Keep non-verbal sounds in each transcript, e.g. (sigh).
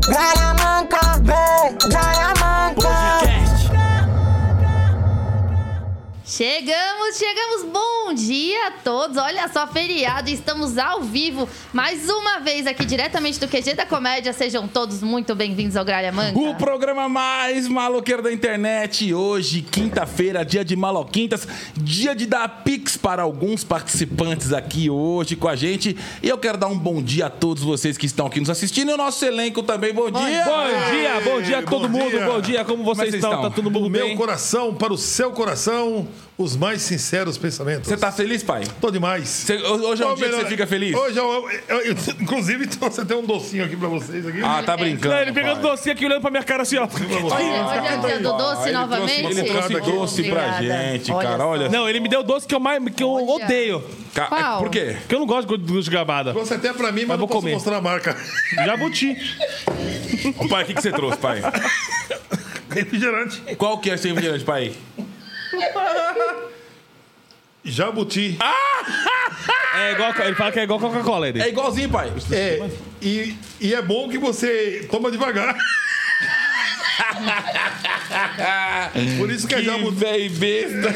Gralha Chegamos, chegamos. Bom dia a todos. Olha só, feriado, estamos ao vivo mais uma vez aqui diretamente do QG da Comédia. Sejam todos muito bem-vindos ao Gralha Manca. O programa mais maloqueiro da internet. Hoje, quinta-feira, dia de maloquintas, dia de dar pix para alguns participantes aqui hoje com a gente. E eu quero dar um bom dia a todos vocês que estão aqui nos assistindo e o nosso elenco também. Bom, dia! Bom dia, bom dia a todo bom mundo, dia. bom dia, como vocês vocês estão? estão? Tá todo Do mundo meu bem? coração para o seu coração, os mais sinceros pensamentos. Você tá feliz, pai? Tô demais. Você- hoje é um Ô, dia que melhor- você fica feliz? Hoje eu, eu- eu- (laughs) inclusive, (laughs) você tem um docinho aqui pra vocês aqui. Ah, tá brincando. Não, ele pegando pai. docinho aqui olhando pra minha cara assim, ó. Hoje, hoje é o dia do doce Ele novamente. trouxe- Ele trouxe doce pra Obrigada. gente, cara. Olha. Não, ele me deu doce que eu, mais, que eu Olha. odeio. Ca- Qual? Por quê? Porque eu não gosto de doce de gabada. Trouxe até pra mim, mas, Mas não vou posso comer. mostrar a marca. (laughs) Jabuti. Ô, pai, o que, que você trouxe, pai? Refrigerante. Qual que é esse refrigerante, pai? (laughs) Jabuti. É igual, ele fala que é igual Coca-Cola, ele. É igualzinho, pai. É, e, e é bom que você toma devagar. (laughs) (laughs) Por isso que é Que jabuti. véi besta.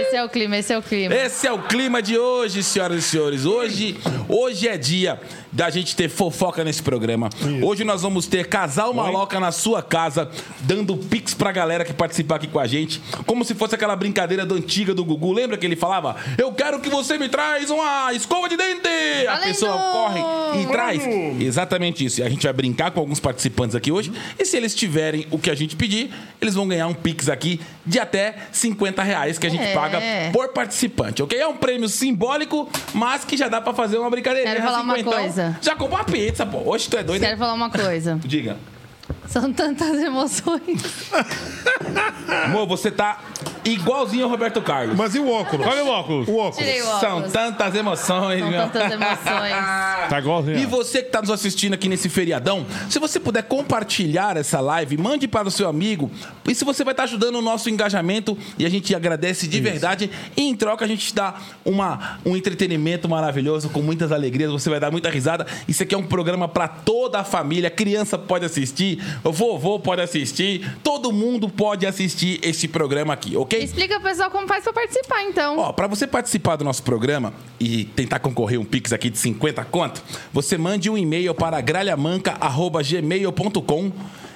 Esse é o clima, esse é o clima. Esse é o clima de hoje, senhoras e senhores. Hoje, hoje é dia da gente ter fofoca nesse programa. Hoje nós vamos ter casal maloca na sua casa, dando pix pra galera que participar aqui com a gente, como se fosse aquela brincadeira do antiga do Gugu. Lembra que ele falava: "Eu quero que você me traz uma escova de dente". A Valendo! pessoa corre e traz. Exatamente isso. E a gente vai brincar com alguns participantes aqui hoje, e se eles tiverem o que a gente pedir, eles vão ganhar um pix aqui de até 50 reais que a gente É. paga por participante, ok? É um prêmio simbólico, mas que já dá pra fazer uma brincadeirinha. Quero falar uma coisa. Já comprou uma pizza, pô. Hoje tu é doido. Quero falar uma coisa. (laughs) Diga. São tantas emoções. Amor, você tá igualzinho ao Roberto Carlos. Mas e o óculos? Olha o óculos. O óculos. Tirei o óculos. São tantas emoções, São meu. tantas emoções. Tá igualzinho. E você que está nos assistindo aqui nesse feriadão, se você puder compartilhar essa live, mande para o seu amigo. Isso você vai estar ajudando o nosso engajamento e a gente agradece de verdade. E em troca a gente te dá uma, um entretenimento maravilhoso, com muitas alegrias. Você vai dar muita risada. Isso aqui é um programa para toda a família. Criança pode assistir, vovô pode assistir, todo mundo pode assistir esse programa aqui, ok? Explica pro pessoal como faz pra participar, então. Ó, para você participar do nosso programa e tentar concorrer um Pix aqui de 50 conto, você mande um e-mail para gralhamanca.gmail.com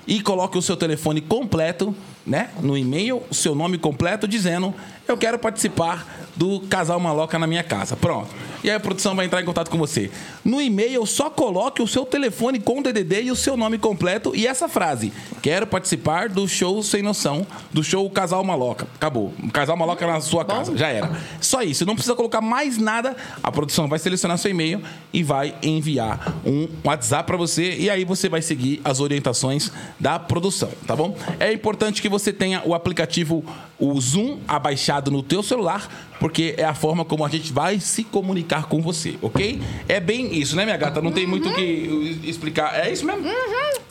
e coloque o seu telefone completo, né? No e-mail, o seu nome completo, dizendo eu quero participar do Casal Maloca na minha casa. Pronto. E aí a produção vai entrar em contato com você. No e-mail, só coloque o seu telefone com o DDD e o seu nome completo e essa frase. Quero participar do show Sem Noção, do show Casal Maloca. Acabou. Casal Maloca na sua casa. Já era. Só isso. Não precisa colocar mais nada. A produção vai selecionar seu e-mail e vai enviar um WhatsApp para você e aí você vai seguir as orientações da produção, tá bom? É importante que você tenha o aplicativo o Zoom abaixado no teu celular, porque é a forma como a gente vai se comunicar com você, ok? É bem isso, né, minha gata? Não tem muito o que explicar. É isso mesmo?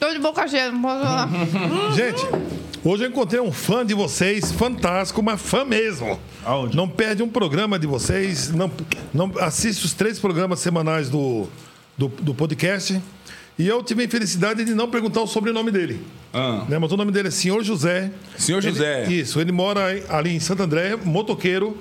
Tô de boca cheia, não posso falar. (laughs) Gente, hoje eu encontrei um fã de vocês, fantástico, mas fã mesmo. Aonde? Não perde um programa de vocês, não, não assiste os três programas semanais do, do, do podcast. E eu tive a infelicidade de não perguntar o sobrenome dele. Ah. Né, mas o nome dele é Senhor José. Senhor Ele- José. isso, ele mora ali em Santo André, motoqueiro,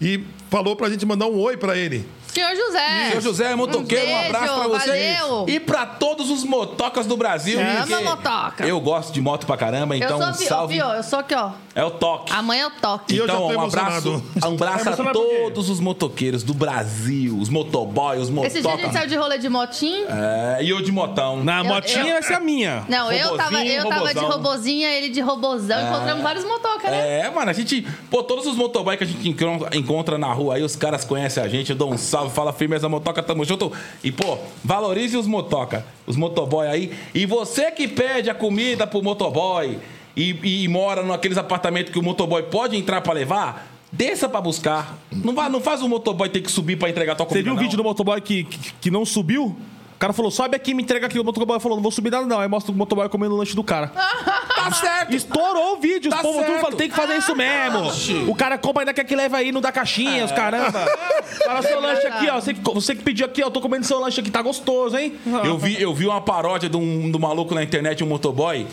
e falou pra gente mandar um oi pra ele. Senhor José. Seu José motoqueiro, um, beijo, abraço pra você. valeu. E pra todos os motocas do Brasil. Chama motoca. Eu gosto de moto pra caramba, então eu um sou salve. ó, eu sou aqui, ó. É o toque. Amanhã eu toque. E eu já então, tô um abraço, emocionado. (laughs) um abraço Tá a emocionado por quê? todos os motoqueiros do Brasil, os motoboys, os Esse dia a gente motocas. saiu de rolê de motinho. É, e eu de motão. Na Eu- motinha eu- vai ser a minha. Não, eu tava, Robozinho, eu tava de robozão. robozinha, ele de robozão. Encontramos vários motocas, né? É, mano, a gente. Pô, todos os motoboys que a gente encon- encontra na rua aí, os caras conhecem a gente, eu dou um salve, fala firmeza motoca, tamo junto. E, pô, valorize os motoca, os motoboy aí. E você que pede a comida pro motoboy e, e mora naqueles apartamentos que o motoboy pode entrar pra levar, desça pra buscar. Não, vai, não faz o motoboy ter que subir pra entregar tua Você comida. viu o vídeo do motoboy que, que, que não subiu? O cara falou, sobe aqui e me entrega aqui. O motoboy falou, não vou subir nada não. Aí mostra o motoboy comendo o lanche do cara. (laughs) Tá certo. Estourou o vídeo, Tá os povos tudo falando, tem que fazer isso mesmo. Oxi. O cara compra ainda quer que leva aí, não dá caixinha, os caramba. (laughs) Fala seu lanche aqui, ó. Você que, você que pediu aqui, ó. Tô comendo seu lanche aqui, tá gostoso, hein? Eu vi, eu vi uma paródia de um, do maluco na internet, um motoboy.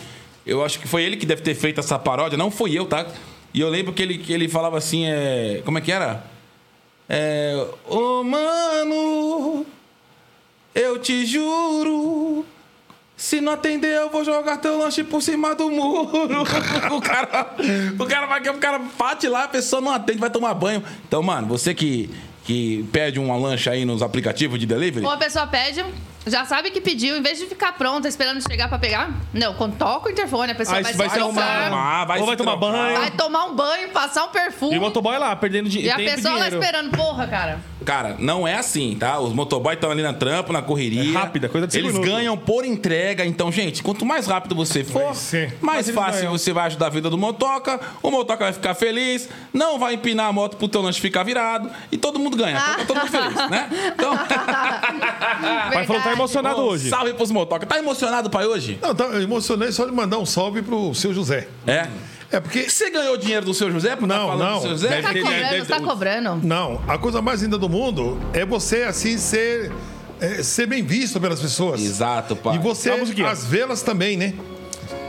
Eu acho que foi ele que deve ter feito essa paródia, não foi eu, tá? E eu lembro que ele, que ele falava assim, é. Como é que era? É. Ô, mano, eu te juro. Se não atender, eu vou jogar teu lanche por cima do muro. (laughs) o cara, o cara vai, o cara bate lá, a pessoa não atende, vai tomar banho. Então, mano, você que, que pede uma lanche aí nos aplicativos de delivery, Uma pessoa pede, já sabe que pediu, em vez de ficar pronta esperando chegar pra pegar, não, quando toca o interfone, a pessoa Aí vai, vai se arrumar. arrumar, arrumar, vai Ou se vai tomar trocar. banho. vai tomar um banho, passar um perfume. E o motoboy lá, perdendo di E a tempo e pessoa lá dinheiro. esperando, porra, cara. Cara, não é assim, tá? Os motoboys estão ali na trampa, na correria. É rápida, coisa de cinco Eles minutos. ganham por entrega. Então, gente, quanto mais rápido você for, Vai ser. mais Mas eles fácil ganham. você vai ajudar a vida do motoca. O motoca vai ficar feliz, não vai empinar a moto pro teu lanche ficar virado. E todo mundo ganha. Tá todo mundo feliz, né? (laughs) Então, tá Verdade. Emocionado um hoje. salve pros motoca. Tá emocionado, pai, hoje? Não, tá, eu emocionei só de mandar um salve pro seu José. É. É porque. Você ganhou dinheiro do seu José? Por tá Não, não. Do seu José? Deve Tá cobrando, deve- tá cobrando. Não, a coisa mais linda do mundo é você, assim, ser, é, ser bem visto pelas pessoas. Exato, pai. E você, as vê-las também, né?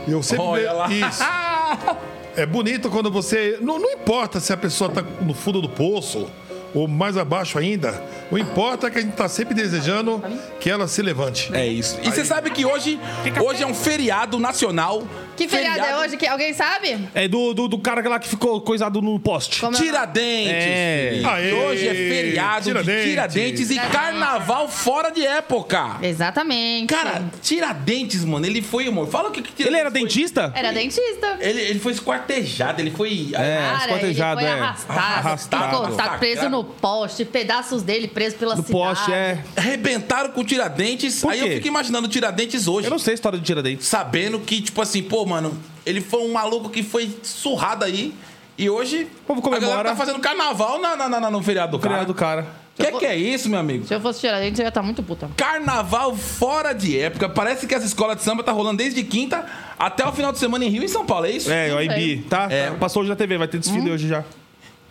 Eu sempre Olha lá. Isso. (laughs) É bonito quando você. Não, não importa se a pessoa tá no fundo do poço ou mais abaixo ainda. O importa é que a gente tá sempre desejando que ela se levante. É isso. E você sabe que hoje, hoje é um feriado nacional. Que feriado, é hoje? Que alguém sabe? É do, do, do cara lá que ficou coisado no poste. Como é o nome? Tiradentes. É. Aê, Hoje é feriado Tiradentes. de Tiradentes e carnaval fora de época. Exatamente. Cara, Tiradentes, mano, ele foi, amor. Fala o que, que Tiradentes Ele era foi. dentista? Era dentista. Ele, ele foi esquartejado, ele foi. É, Cara, ele esquartejado, foi é. arrastado, Arrastado. picotado, preso no poste, pedaços dele preso pela No cidade. poste, é. Arrebentaram com Tiradentes. Por Aí eu quê? fico imaginando Tiradentes hoje. Eu não sei a história do Tiradentes. Sabendo que, tipo assim, pô, mano, ele foi um maluco que foi surrado aí. E hoje povo a galera comemora. tá fazendo carnaval na, na, na- no feriado do cara. Criado do cara. O que, que é isso, meu amigo? Se eu fosse tirar dente, eu ia estar muito puta. Carnaval fora de época. Parece que essa escola de samba tá rolando desde quinta até o final de semana em Rio e São Paulo, é isso? É, o IB, tá? É. Passou hoje na TV, vai ter desfile hoje já.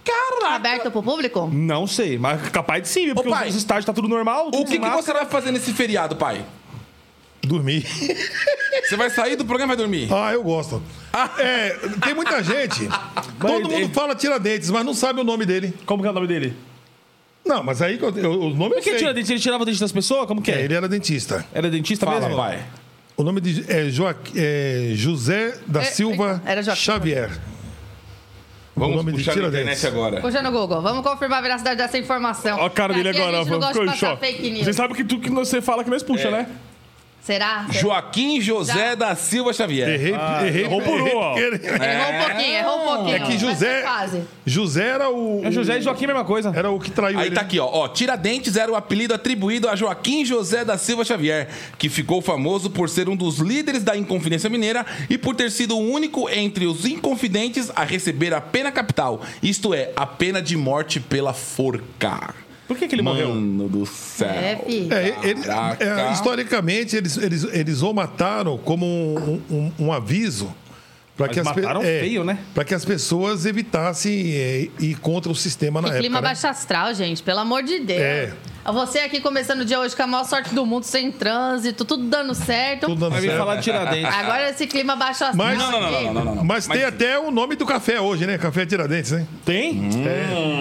Caraca! Aberto pro público? Não sei, mas capaz de sim, porque pai, os estádios tá tudo normal. O tudo que, que massa. você vai fazer nesse feriado, pai? Dormir. Você vai sair do programa e vai dormir? Ah, eu gosto. É, tem muita gente. (laughs) todo ele- mundo fala Tiradentes, mas não sabe o nome dele. Como que é o nome dele? Não, mas aí eu- eu- o nome Por que tira? Ele tirava o dente das pessoas? Como que É, é? ele era dentista. Era dentista Fala, mesmo? pai. O nome de, é, Joaqui- é José da É, Silva era Joaquim. Xavier. Vamos nome de puxar na Tiradentes. internet agora. Puxa no Google. Vamos confirmar a veracidade dessa informação. Ó a cara dele Aqui agora, A gente não gosta de ficou em passar choque. fake news. Você sabe que tu que você fala que nós puxa, É. né? Será? Joaquim José Já. da Silva Xavier. Errei, errei, errou por um, ó. errei. Errou um pouquinho, errou um pouquinho. É que José. José era o. É José e Joaquim, a mesma coisa. Era o que traiu Aí ele. tá aqui, ó, ó. Tiradentes era o apelido atribuído a Joaquim José da Silva Xavier, que ficou famoso por ser um dos líderes da Inconfidência Mineira e por ter sido o único entre os inconfidentes a receber a pena capital, isto é, a pena de morte pela forca. Por que, que ele morreu? Mano do céu. É. É, ele- é, historicamente, eles, eles, eles o mataram como um, um- um aviso para que, as pe- mataram é, feio, né? pra que as pessoas evitassem é, ir contra o sistema na Que época. clima né? baixo astral, gente. Pelo amor de Deus. É. Você aqui começando o dia hoje com a maior sorte do mundo, sem trânsito, tudo dando certo. Tudo dando Vai certo. falar de Tiradentes. Agora esse clima baixo astral. Mas- Não, não, não, aqui. não, não, não, não. Mas, tem até o nome do café hoje, né? Café Tiradentes, né? Tem?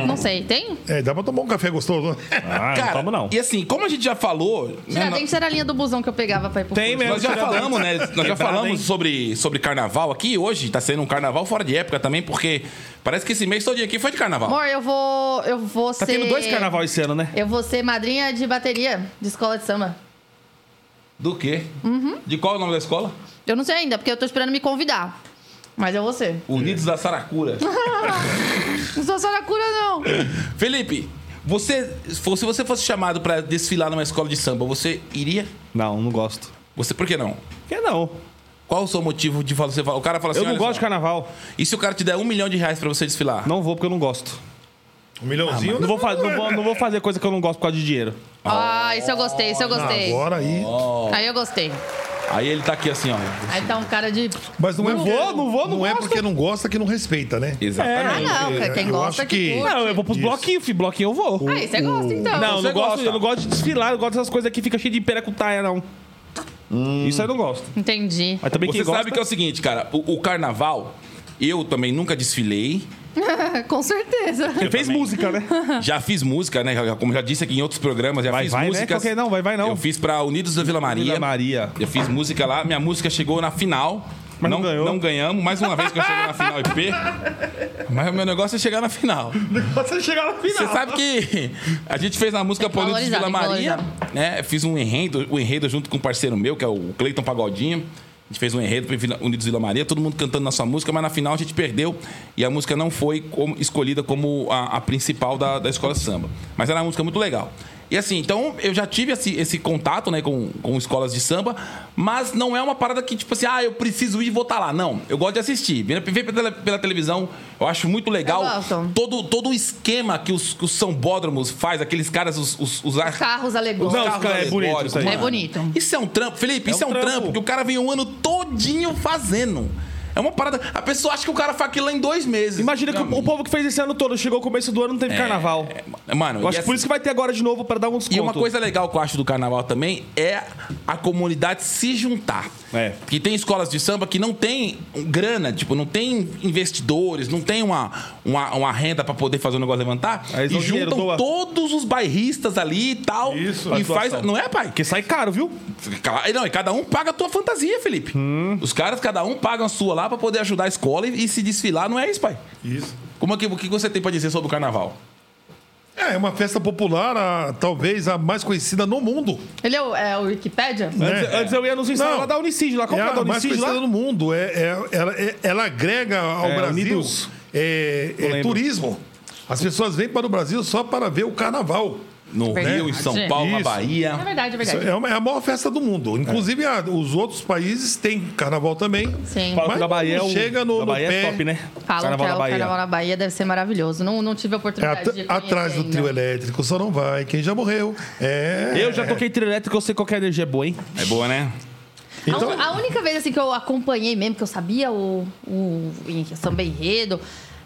Não sei, tem? É, dá pra tomar um café gostoso. né? Ah, Cara, não tomo não. e assim, como a gente já falou, né, Tiradentes era a linha do busão que eu pegava pra ir pro Tem curso. mesmo. Nós já Tiradentes. falamos, né? Nós já falamos sobre, sobre carnaval aqui. Hoje tá sendo um carnaval fora de época também, porque parece que esse mês todo dia aqui foi de carnaval. Amor, eu vou. Eu vou Tá ser. tendo dois carnaval esse ano, né? Eu vou ser madrinha de bateria de escola de samba. Do quê? Uhum. De qual é o nome da escola? Eu não sei ainda, porque eu tô esperando me convidar. Mas eu vou ser. Unidos da Saracura. (laughs) Não sou saracura, não. (laughs) Felipe, você, se você fosse chamado pra desfilar numa escola de samba, você iria? Não, não gosto. Você por que não? Por que não? Qual o seu motivo de falar? Você fala- o cara fala assim: Eu não gosto só, de carnaval. E se o cara te der um milhão de reais pra você desfilar? Não vou porque eu não gosto. Um milhãozinho. Não vou, fa- não, vou, não vou fazer coisa que eu não gosto por causa de dinheiro. Ah, isso eu gostei, isso eu gostei. Agora aí. Aí eu gostei. Aí ele tá aqui assim, ó. Aí tá um cara de. Mas não, é Não porque- vou, não vou, não Não é porque não gosta que não respeita, né? Ah, Exatamente. não. Quem gosta que. que-. Não, eu vou pros Isso. bloquinhos, filho. Bloquinho eu vou. Aí, você gosta então. Não, não, gosto, eu não gosto de desfilar, eu gosto dessas coisas aqui, fica cheio de peracutaia, não. Isso aí eu não gosto. Entendi. Mas também Você gosta... sabe que é o seguinte, cara, o, o carnaval, eu também nunca desfilei. (laughs) Com certeza. Ele fez música, né? (laughs) Já fiz música, né? Como já disse aqui em outros programas, já Vai, fiz vai, né? Qualquer não, vai, vai, não. Eu fiz pra Unidos da Vila Maria. Vila Maria. Eu fiz música lá, minha música chegou na final. Mas não ganhou. Não ganhamos, mais uma vez que eu cheguei na final e perco. Mas o meu negócio é chegar na final. (laughs) Você chegar na final. Você sabe que a gente fez a música Polidos de Vila Maria, né? Fiz um enredo, o enredo junto com um parceiro meu, que é o Cleiton Pagodinho. A gente fez um enredo para Vila- Unidos Vila Maria, todo mundo cantando nossa música, mas na final a gente perdeu e a música não foi como- escolhida como a, a principal da, da escola samba. Mas era uma música muito legal. E assim, então eu já tive esse, esse contato né, com, com escolas de samba, mas não é uma parada que, tipo assim, ah, eu preciso ir e vou estar lá. Não, eu gosto de assistir. Ver pela, pela televisão, eu acho muito legal todo, todo o esquema que os, que os São Bódromos faz, aqueles caras, os, os, os ar- Carros alegóricos. Não, os caras é bonito isso aí. É bonito. Isso é um trampo, Felipe, isso é um um trampo. trampo. que o cara vem um ano todinho fazendo. É uma parada. A pessoa acha que o cara faz aquilo lá em dois meses. Imagina que o povo que fez esse ano todo chegou no começo do ano não teve carnaval. É, Mano, Eu acho que por assim- isso que vai ter agora de novo pra dar um desconto. E uma coisa legal que eu acho do carnaval também é a comunidade se juntar. É. Porque tem escolas de samba que não tem grana, tipo, não tem investidores, não tem uma, uma, uma renda pra poder fazer o negócio levantar. Aí e juntam doa. todos os bairristas ali e tal. Isso, E faz. doação. Não é, pai? Porque sai caro, viu? Não, e cada um paga a tua fantasia, Felipe. Os caras, cada um paga a sua lá pra poder ajudar a escola e, e se desfilar, não é isso, pai? Isso. Como é que, o que você tem pra dizer sobre o carnaval? É, é uma festa popular, a- talvez a mais conhecida no mundo. Ele é o, é o Wikipédia? Antes, É. antes eu ia nos Não. lá da Unicid lá. Qual é que é da a mais Unicid conhecida lá? no mundo. É, é- ela, é- ela agrega ao É, Brasil é, é, turismo. As pessoas vêm para o Brasil só para ver o carnaval. No Verdade. Rio, em São Paulo, na Isso. Bahia. É verdade, é verdade. é, uma- é a maior festa do mundo. Inclusive, a- os outros países têm carnaval também. Sim. Fala Mas da Bahia é o... chega no- da no Bahia pé. é top, né? Falam Carnaval que é da o Bahia. carnaval na Bahia deve ser maravilhoso. Não, não tive a É oportunidade at- de atrás do trio ainda. elétrico só não vai quem já morreu. É. Eu já toquei trio elétrico, eu sei qual que é a energia é boa, hein? É boa, né? Então, a, a única vez assim que eu acompanhei mesmo, que eu sabia o, o, o samba enredo,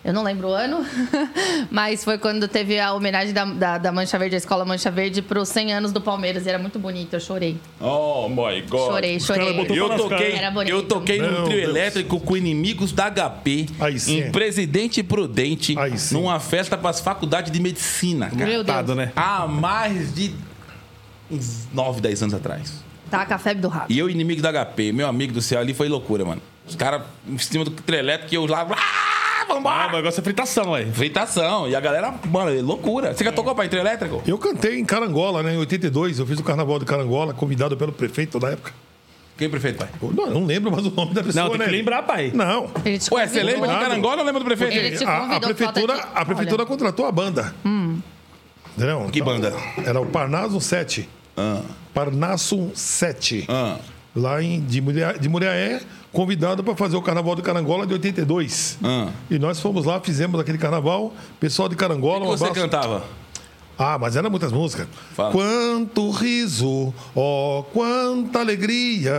eu não lembro o ano, (laughs) mas foi quando teve a homenagem da, da, da Mancha Verde, a escola Mancha Verde, para os 100 anos do Palmeiras. E era muito bonito, eu chorei. Oh my God. Chorei, chorei. Eu toquei, eu toquei num trio Deus. elétrico com inimigos da HP Aí sim. em Presidente Prudente, Aí sim. numa festa para as faculdades de medicina, cara. Meu Deus. Né? Há mais de uns 9, 10 anos atrás. Tá com a febre do rabo. E eu, inimigo da HP, meu amigo do céu ali foi loucura, mano. Os caras em cima do trio elétrico e eu lá. Ah, Ah, vambora! o negócio é fritação, aí. Fritação. E a galera, mano, é loucura. Você já tocou pra trio elétrico? eu cantei em Carangola, né? Em 82, eu fiz o carnaval de Carangola, convidado pelo prefeito da época. Quem prefeito, pai? Eu Não, eu não lembro mais o nome da pessoa, Não, tem né? que lembrar, pai. Não. Ele te Ué, você convidou. lembra de Carangola ou lembra do prefeito? Ele te A, a convidou, prefeitura, a prefeitura Olha. contratou a banda. Entendeu? Que banda? Era o Parnaso 7. Ah, Parnaso 7. ah. Lá em, de, Muriaé, de Muriaé, convidado para fazer o Carnaval de Carangola de 82. Ah. E nós fomos lá, fizemos aquele carnaval. Pessoal de Carangola, O que um você abraço. cantava? Ah, mas eram muitas músicas. Fala. Quanto riso, ó, quanta alegria.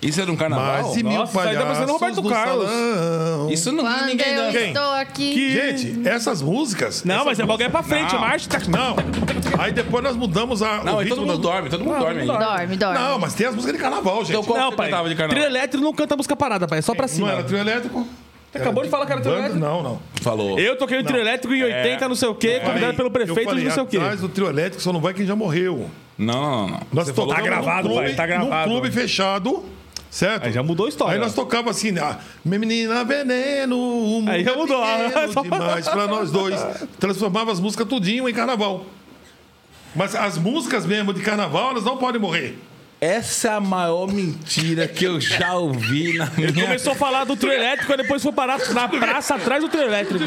Isso era um carnaval? Mais de mil Nossa, aí tá palhaços Roberto Carlos. salão. Isso não Quando ninguém eu dança. Quem? estou aqui. Que- Gente, essas músicas... Não, essas mas é bagulho é pra frente, Não. marcha. tá- Não. Aí depois nós mudamos a. Não, o aí todo mundo da- dorme, todo mundo Não, dorme aí. não Dorme, dorme. Não, mas tem as músicas de carnaval, gente. Então, qual Não, pai. de carnaval? Trio elétrico não canta música parada, pai. É só pra Não cima. era trio elétrico? Você acabou de falar que era trio elétrico? Não, não. Falou. Eu toquei o trio elétrico em 80, não sei o quê, convidado pelo prefeito falei, de não sei o quê. Atrás do trio elétrico só não vai quem já morreu. Não, não, não. Nós Você falou Tá gravado, num pai, clube, tá gravado. Num clube fechado, certo? Aí já mudou a história. Aí nós tocava assim, ah, menina veneno, o mundo Aí já é mudou. demais pra nós dois. Transformava as músicas tudinho em carnaval. Mas as músicas mesmo de carnaval, elas não podem morrer. Essa é a maior mentira que eu já ouvi na minha... Começou a falar do trio elétrico, e depois foi parar na praça atrás do trio elétrico.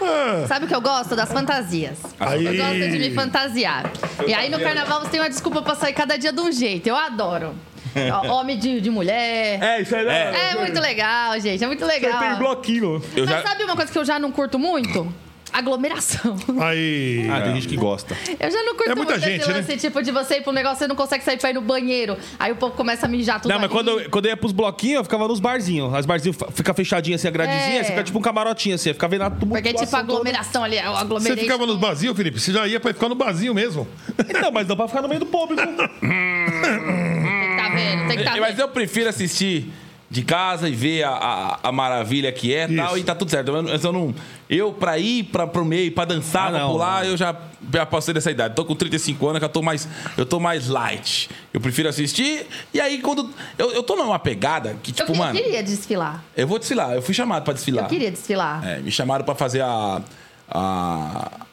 Ah, Sabe o que eu gosto? Das fantasias. Aí. Eu gosto de me fantasiar. E aí no carnaval você tem uma desculpa pra sair cada dia de um jeito. Eu adoro. (laughs) Homem de, de mulher. É, isso aí né? É muito legal, gente. É muito Tem legal. bloquinho. Eu Mas já... sabe uma coisa que eu já não curto muito? Aglomeração. Aí. Ah, tem gente que gosta. Eu já não curto É muita muito gente, esse né? lance, tipo, de você ir pra um negócio e não consegue sair pra ir no banheiro. Aí o povo começa a mijar tudo Não, mas ali. quando eu, quando eu ia pros bloquinhos, eu ficava nos barzinhos. As barzinhos fica fechadinha assim, a gradezinha, É. você fica tipo um camarotinho assim, fica vendo a Porque, tipo, a aglomeração ali, o Você ficava nos barzinhos, Felipe? Você já ia pra ficar no barzinho mesmo. (laughs) Não, mas dá pra ficar no meio do público. Tem que tá vendo, tem que tá Mas vendo. eu prefiro assistir de casa e ver a, a, a maravilha que é e tal, e tá tudo certo. Eu, eu não, eu pra ir pra, pro meio, pra dançar, Ah, pra não, pular, não. eu já, já passei dessa idade. Tô com 35 anos, que eu tô mais, eu tô mais light. Eu prefiro assistir, e aí quando... Eu, eu tô numa pegada que, Eu, tipo, que- mano... queria desfilar. Eu vou desfilar, eu fui chamado pra desfilar. Eu queria desfilar. É, me chamaram pra fazer a... a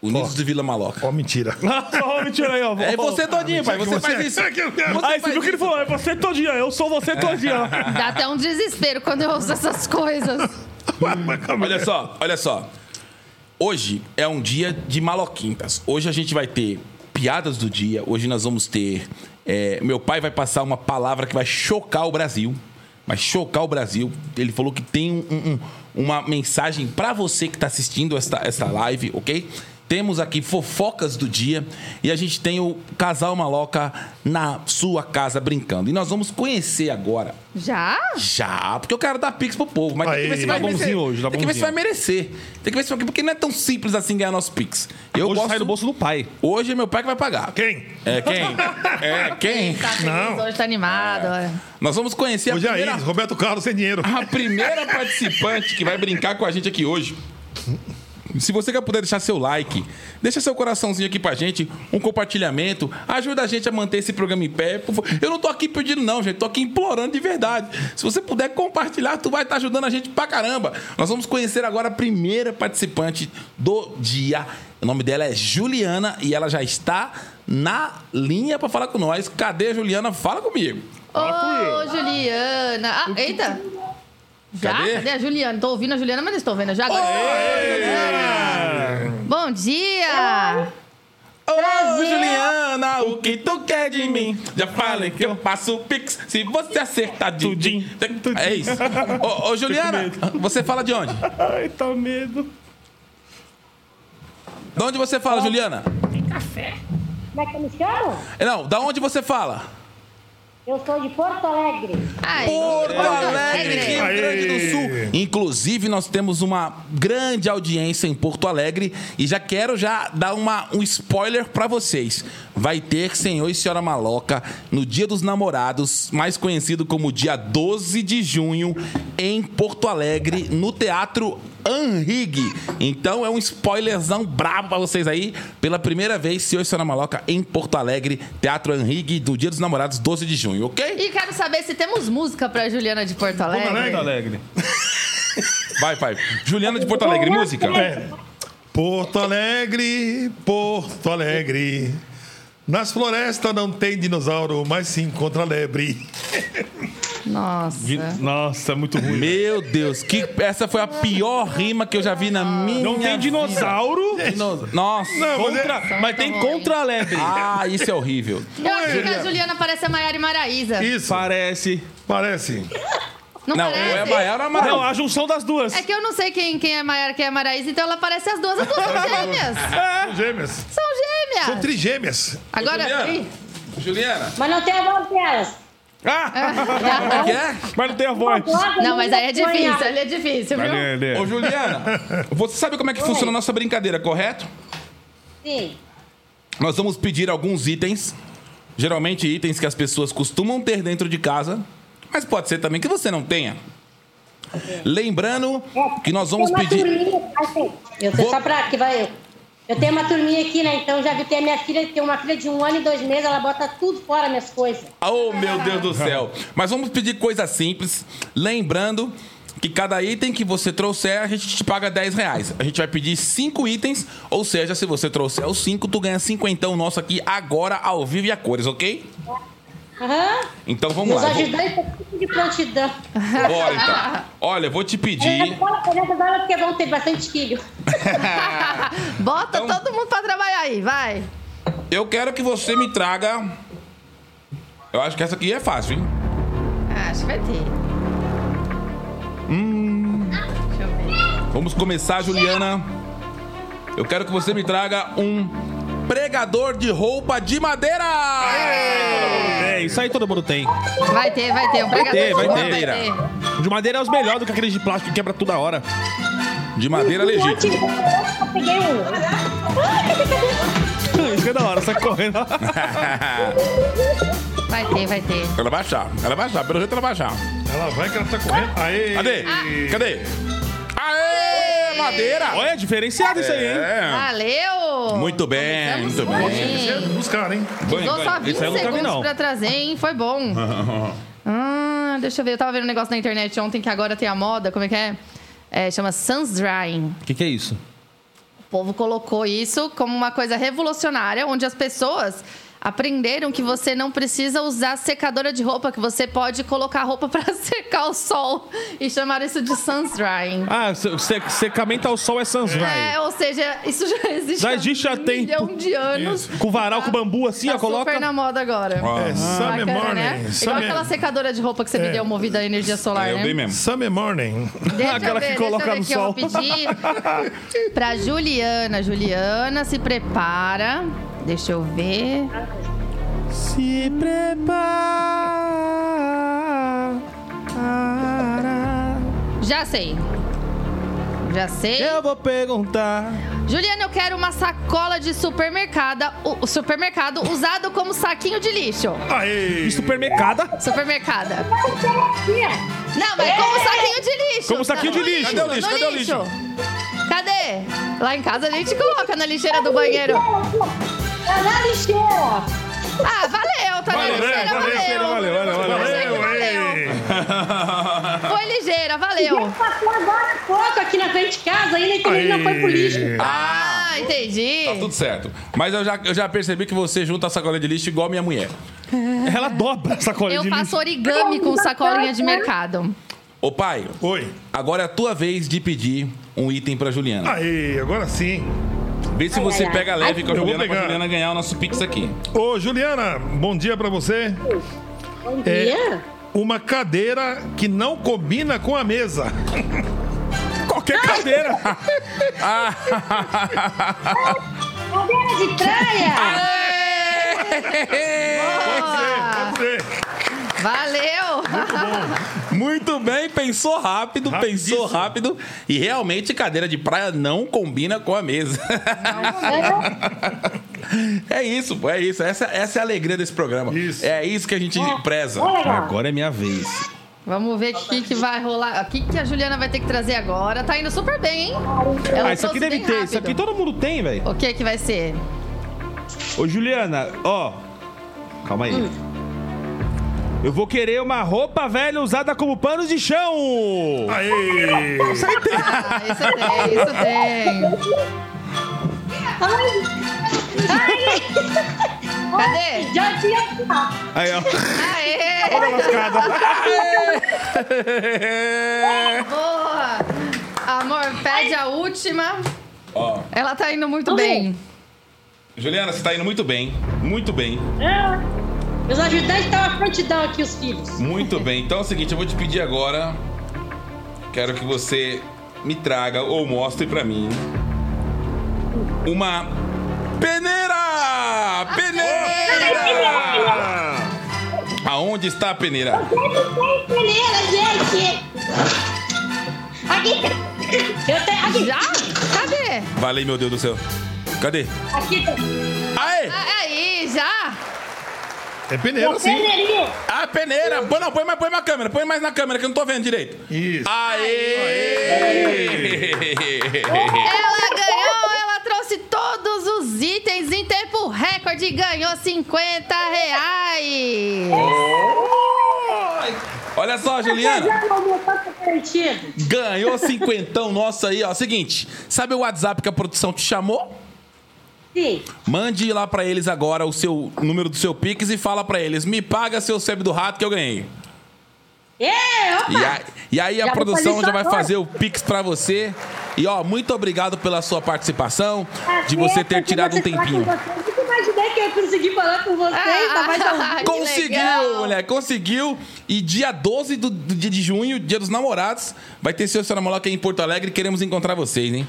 Unidos de Vila Maloca. Ó, mentira. (laughs) Só mentira aí, ó. É você todinho, pai. Você faz isso. É que eu quero. Você Aí você viu que ele falou, é você todinha, eu sou você todinha. (laughs) Dá até um desespero quando eu ouço essas coisas. Olha só, olha só. Hoje é um dia de maloquintas. Hoje a gente vai ter piadas do dia. Hoje nós vamos ter. é, meu pai vai passar uma palavra que vai chocar o Brasil. Vai chocar o Brasil. Ele falou que tem um- um- uma mensagem pra você que tá assistindo esta, esta live, ok? Temos aqui fofocas do dia e a gente tem o casal maloca na sua casa brincando. E nós vamos conhecer agora Já? já, porque eu quero dar pix pro povo, mas tem que ver se vai Tá bonzinho merecer. hoje, tá tem que ver se vai merecer. Tem que ver se vai, porque não é tão simples assim ganhar nosso pix. Eu Hoje gosto. sai do bolso do pai. Hoje é meu pai que vai pagar. Quem? É quem? É quem? Tá feliz Não. hoje, tá animado. olha. Nós vamos conhecer a Hoje é primeira, aí, Roberto Carlos sem dinheiro. a primeira (laughs) participante que vai brincar com a gente aqui hoje. Se você quer puder deixar seu like, deixa seu coraçãozinho aqui pra gente, um compartilhamento, ajuda a gente a manter esse programa em pé. por favor. Eu não tô aqui pedindo não, gente, tô aqui implorando de verdade. Se você puder compartilhar, tu vai estar ajudando a gente pra caramba. Nós vamos conhecer agora a primeira participante do dia. O nome dela é Juliana e ela já está na linha pra falar com nós. Cadê a Juliana? Fala comigo. Ô, Juliana. Ah, eita. Já? Cadê? Cadê? a Juliana? Tô ouvindo a Juliana, mas não estou vendo. Já agora. Juliana. Bom dia! Ô, Juliana, o que tu quer de mim? Já falei que eu passo o pix se você acertar de Tudinho. É isso. Ô, ô, Juliana, você fala de onde? Ai, tá medo. De onde você fala, Juliana? Como é que eu me chamo? Não, da onde você fala? Eu sou de Porto Alegre. Ai, Porto Alegre, Rio. Grande do Sul. Inclusive, nós temos uma grande audiência em Porto Alegre e já quero já dar uma, um spoiler pra vocês. Vai ter Senhor e Senhora Maloca no Dia dos Namorados, mais conhecido como dia 12 de junho, em Porto Alegre, no Teatro Anrig. Então é um spoilerzão brabo pra vocês aí. Pela primeira vez, Senhor e Senhora Maloca em Porto Alegre, Teatro Anrig, do Dia dos Namorados, 12 de junho, ok? E quero saber se temos música pra Juliana de Porto Alegre. Alegre. Tá alegre. (laughs) Vai, pai. Juliana de Porto Alegre, música. É. Porto Alegre, Porto Alegre. Nas florestas não tem dinossauro, mas se encontra lebre. (laughs) Nossa. De- Nossa, é muito ruim. Meu Deus, que essa foi a pior rima que eu já vi na minha Não tem dinossauro. vida. Dino- Nossa. Não, mas é- Contra, mas tem contra lebre. Ah, isso é horrível. Eu acho que a Juliana parece a Maiara e Maraísa. Isso, Parece. parece. Não, Não, parece? é a Maiara ou a Não, Maraísa. a junção das duas. É que eu não sei quem, quem é Maiara e quem é Maraísa, então ela parece as duas. As duas são gêmeas. (laughs) São gêmeas. São gêmeas. São trigêmeas. Agora, Juliana. Juliana, Mas não tem a voz delas. Ah, o que é? mas não tem a voz. não, mas aí é difícil, ali é difícil, viu? Ô, Juliana, você sabe como é que funciona a nossa brincadeira, correto? Sim. Nós vamos pedir alguns itens, geralmente itens que as pessoas costumam ter dentro de casa, mas pode ser também que você não tenha. Lembrando que nós vamos pedir. assim, eu sei Vou- só pra que vai. Eu tenho uma turminha aqui, né? Então já vi tem a minha filha, tem uma filha de um ano e dois meses, ela bota tudo fora minhas coisas. Oh, meu Deus do céu. Mas vamos pedir coisa simples. Lembrando que cada item que você trouxer, a gente te paga 10 reais. A gente vai pedir cinco itens, ou seja, se você trouxer os cinco, tu ganha cinquentão nosso aqui agora, ao vivo e a cores, ok? Aham. Então vamos Meus lá. Vou- ajudantes estão tudo de prontidão. Bora então. Olha, eu vou te pedir. fala agora porque vão ter bastante filho. (laughs) Bota Então- todo mundo pra trabalhar aí, vai. Eu quero que você me traga. Eu acho que essa aqui é fácil, hein? Ah, acho que vai ter. Hum. Deixa eu ver. Vamos começar, Juliana. Eu quero que você me traga um pregador de roupa de madeira! É, isso aí todo mundo tem. Vai ter, vai ter. Um pregador ter, de vai roupa, ter. O de madeira é os melhores do que aqueles de plástico que quebra toda hora. De madeira legítima. Um. (laughs) Isso que é da hora, sai correndo. (laughs) Vai ter, vai ter. Ela vai achar, ela vai achar, pelo jeito ela vai achar. Ela vai que ela tá correndo. Aê! Cadê? Cadê? Aê, madeira! Olha, é diferenciado isso aí, hein? É. Valeu! Muito bem, muito Começamos bem. bem. Dos caras, hein? Bem, Usou bem. só 20 Esse aí eu nunca vi, segundos não. pra trazer, hein? Foi bom. (laughs) ah, deixa eu ver. Eu tava vendo um negócio na internet ontem que agora tem a moda. Como é que é? É, chama Suns Drying. O que, que é isso? O povo colocou isso como uma coisa revolucionária, onde as pessoas aprenderam que você não precisa usar secadora de roupa, que você pode colocar a roupa para (laughs) secar o sol e chamaram isso de suns drying. Ah, se- se- secamento ao sol é Sunsdry. É, ou seja, isso já (laughs) existe Já há existe há um tempo. milhão de anos. Com varal, com bambu assim, Tá ó, coloca. super na moda agora. É Summer Bacana, Morning. né? Igual Summer, aquela secadora de roupa que você me É. deu movida a energia solar, É, eu né? bem mesmo. Summer Morning. Deixa Aquela ver, que coloca no sol. eu vou pedir (laughs) pra Juliana. Juliana, se prepara. Deixa eu ver. Se prepara. Já sei. Já sei. Eu vou perguntar. Juliana, eu quero uma sacola de supermercado, o supermercado usado como saquinho de lixo. Aê! Supermercada? Supermercado. Não, mas como saquinho de lixo. Como saquinho de lixo. Cadê o lixo? Cadê o lixo? Cadê? Lá em casa a gente coloca na lixeira do banheiro. Tá na lixeira. Ah, valeu, tá Valeu, na lixeira, valeu, valeu. valeu, valeu, valeu. Valeu, Foi ligeira, valeu. Passou agora há pouco aqui na frente de casa ainda que ele não foi pro lixo. Ah, entendi. Tá tudo certo. Mas eu já, eu já percebi que você junta a sacola de lixo igual minha mulher. Ela dobra essa cola Eu de faço lixo. origami com sacolinha de mercado. Ô pai, Oi. agora é a tua vez de pedir um item pra Juliana. Aê, agora sim. Vê se você ai, ai. pega leve com a Eu Juliana pra. Juliana ganhar o nosso Pix aqui. Ô, Juliana, bom dia pra você. Bom É, dia. uma cadeira que não combina com a mesa. (laughs) Qualquer cadeira. (laughs) Cadeira de praia. Boa. Pode ser. Valeu. Muito bem, pensou rápido, pensou rápido. E realmente cadeira de praia não combina com a mesa. é isso, pô, é isso. Essa, essa é a alegria desse programa. Isso. É isso que a gente preza. Agora é minha vez. Vamos ver o que, que vai rolar. O que, que a Juliana vai ter que trazer agora. Tá indo super bem, hein? Ela Ah, isso aqui deve ter. rápido. Isso aqui todo mundo tem, velho. O que que vai ser? Ô, Juliana, ó. Calma aí. Hum. Eu vou querer uma roupa velha usada como pano de chão. Aê! Ah, isso tem, isso tem. Cadê? Já tinha. Aí, ó. Aê! Boa! Amor, pede a última. Ó, Ela tá indo muito bem. Juliana, você tá indo muito bem. Muito bem. Meus ajudantes estão à prontidão aqui, os filhos. Muito (laughs) bem. Então é o seguinte, eu vou te pedir agora. Quero que você me traga ou mostre pra mim uma peneira! Peneira! Aonde está a peneira? Tem peneira, gente! Aqui! Eu tenho. Aqui! Já? Cadê? Valei, meu Deus do céu. Cadê? Aqui! Aê! Ah, Aí, já? É peneira, sim. Peneirinha! A peneira! Põe, não, põe mais, põe mais na câmera, põe mais na câmera que eu não tô vendo direito. Isso. Aê! Ela ganhou, ela trouxe todos os itens em tempo recorde e ganhou 50 reais. Olha só, Juliana. Ganhou cinquentão nosso aí, ó. Seguinte, sabe o WhatsApp que a produção te chamou? Sim. Mande lá pra eles agora o seu número do seu Pix e fala pra eles: me paga seu sebo do rato que eu ganhei. Opa! E, a- e aí a Já vou produção já vai agora. fazer o Pix pra você. E ó, muito obrigado pela sua participação, de você ter tirado um tempinho. Eu imaginei que eu ia conseguir falar com vocês. tá mais ao vivo. que Conseguiu, legal. mulher, conseguiu. E dia 12 do, do dia de junho, dia dos namorados, vai ter seu seu namorado aqui em Porto Alegre. Queremos encontrar vocês, hein?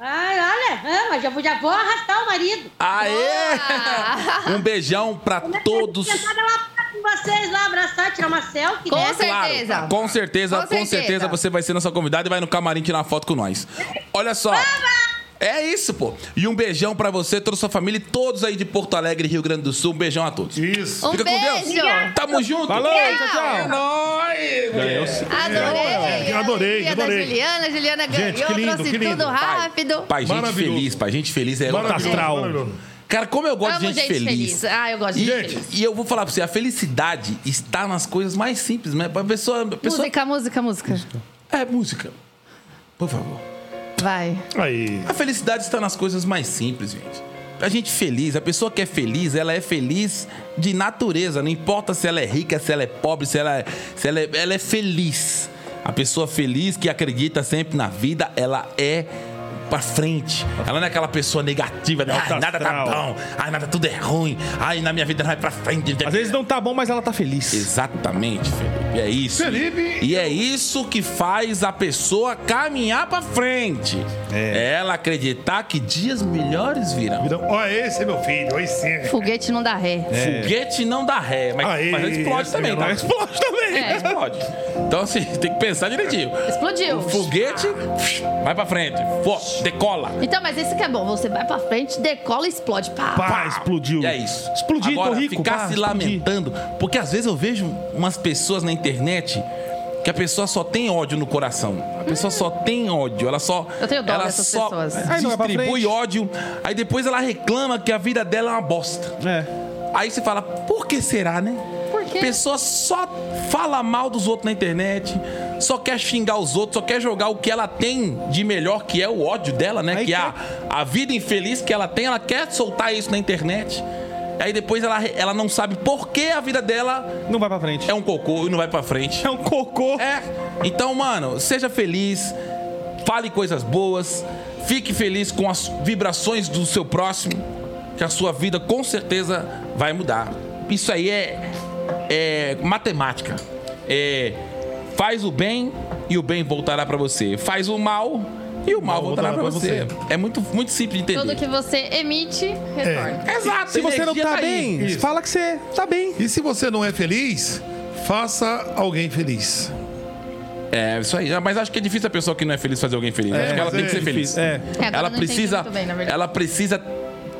Ai, olha ama, já vou, já vou arrastar o marido. Aê! Um beijão pra todos. Sentada lá com vocês lá, abraçar, tirar uma selfie, Com né? certeza. Claro, com certeza, Com com certeza, certeza. você vai ser nossa convidada e vai no camarim tirar uma foto com nós. Olha só. É isso, pô. E um beijão pra você, toda a sua família e todos aí de Porto Alegre, Rio Grande do Sul. Um beijão a todos. Isso. Um Fica com Deus. beijo. Tamo junto. Falou, tchau, tchau. É nóis. Ganhou sim. Adorei. É, adorei, adorei. Da Juliana, Juliana ganhou, Gente, que lindo, trouxe que lindo. tudo rápido. Pai, gente Maravilhoso. feliz, pai. Gente feliz é Maravilhoso, astral. Cara, como eu gosto Amo de gente, feliz. Ah, eu gosto de gente Gente, feliz. E eu vou falar pra você, a felicidade está nas coisas mais simples, né? A pessoa, a pessoa... Música, música, música. É música. Por favor. Vai. Aí. A felicidade está nas coisas mais simples, gente. A gente feliz, a pessoa que é feliz, ela é feliz de natureza. Não importa se ela é rica, se ela é pobre, se ela é, se ela é, ela é feliz. A pessoa feliz que acredita sempre na vida, ela é pra frente. Ela não é aquela pessoa negativa, né? Ai, nada tá bom, ai, nada tudo é ruim, ai, na minha vida não vai pra frente. Às vezes não tá bom, mas ela tá feliz. Exatamente, Felipe. É isso. Felipe- E é isso que faz a pessoa caminhar pra frente. É. Ela acreditar que dias melhores virão. Então, ó, esse é meu filho, esse é. Foguete não dá ré. Foguete não dá ré, mas, Aê, mas explode também, é tá? Explode também. É. Explode. Então, assim, (laughs) tem que pensar direitinho. Explodiu. Foguete, vai pra frente. Fo- decola. Então, mas isso que é bom. Você vai pra frente, decola e explode. Pá. Pá, explodiu. E é isso. Explodi, Agora, tô rico. ficar pá, se explodi. lamentando. Porque às vezes eu vejo umas pessoas na internet que a pessoa só tem ódio no coração. A pessoa só tem ódio. Ela só. Eu tenho dó ela dessas só pessoas. Pra distribui ódio. Aí depois ela reclama que a vida dela é uma bosta. É. Aí você fala, por que será, né? Quê? A pessoa só fala mal dos outros na internet, só quer xingar os outros, só quer jogar o que ela tem de melhor, que é o ódio dela, né? Aí que é a, a vida infeliz que ela tem, ela quer soltar isso na internet. Aí depois ela, ela não sabe por que a vida dela Não vai pra frente. é um cocô e não vai pra frente. É um cocô. É. Então, mano, seja feliz, fale coisas boas, fique feliz com as vibrações do seu próximo, que a sua vida com certeza vai mudar. Isso aí é, é matemática. É, faz o bem e o bem voltará pra você. Faz o mal e o mal voltará pra você. É muito, muito simples de Tudo entender. que você emite, retorna. Exato. Se você não tá aí. bem, Isso. fala que você tá bem. E se você não é feliz, faça alguém feliz. É, isso aí. Mas acho que é difícil a pessoa que não é feliz fazer alguém feliz. acho que ela tem que é ser feliz. É. É, ela precisa. bem, ela precisa.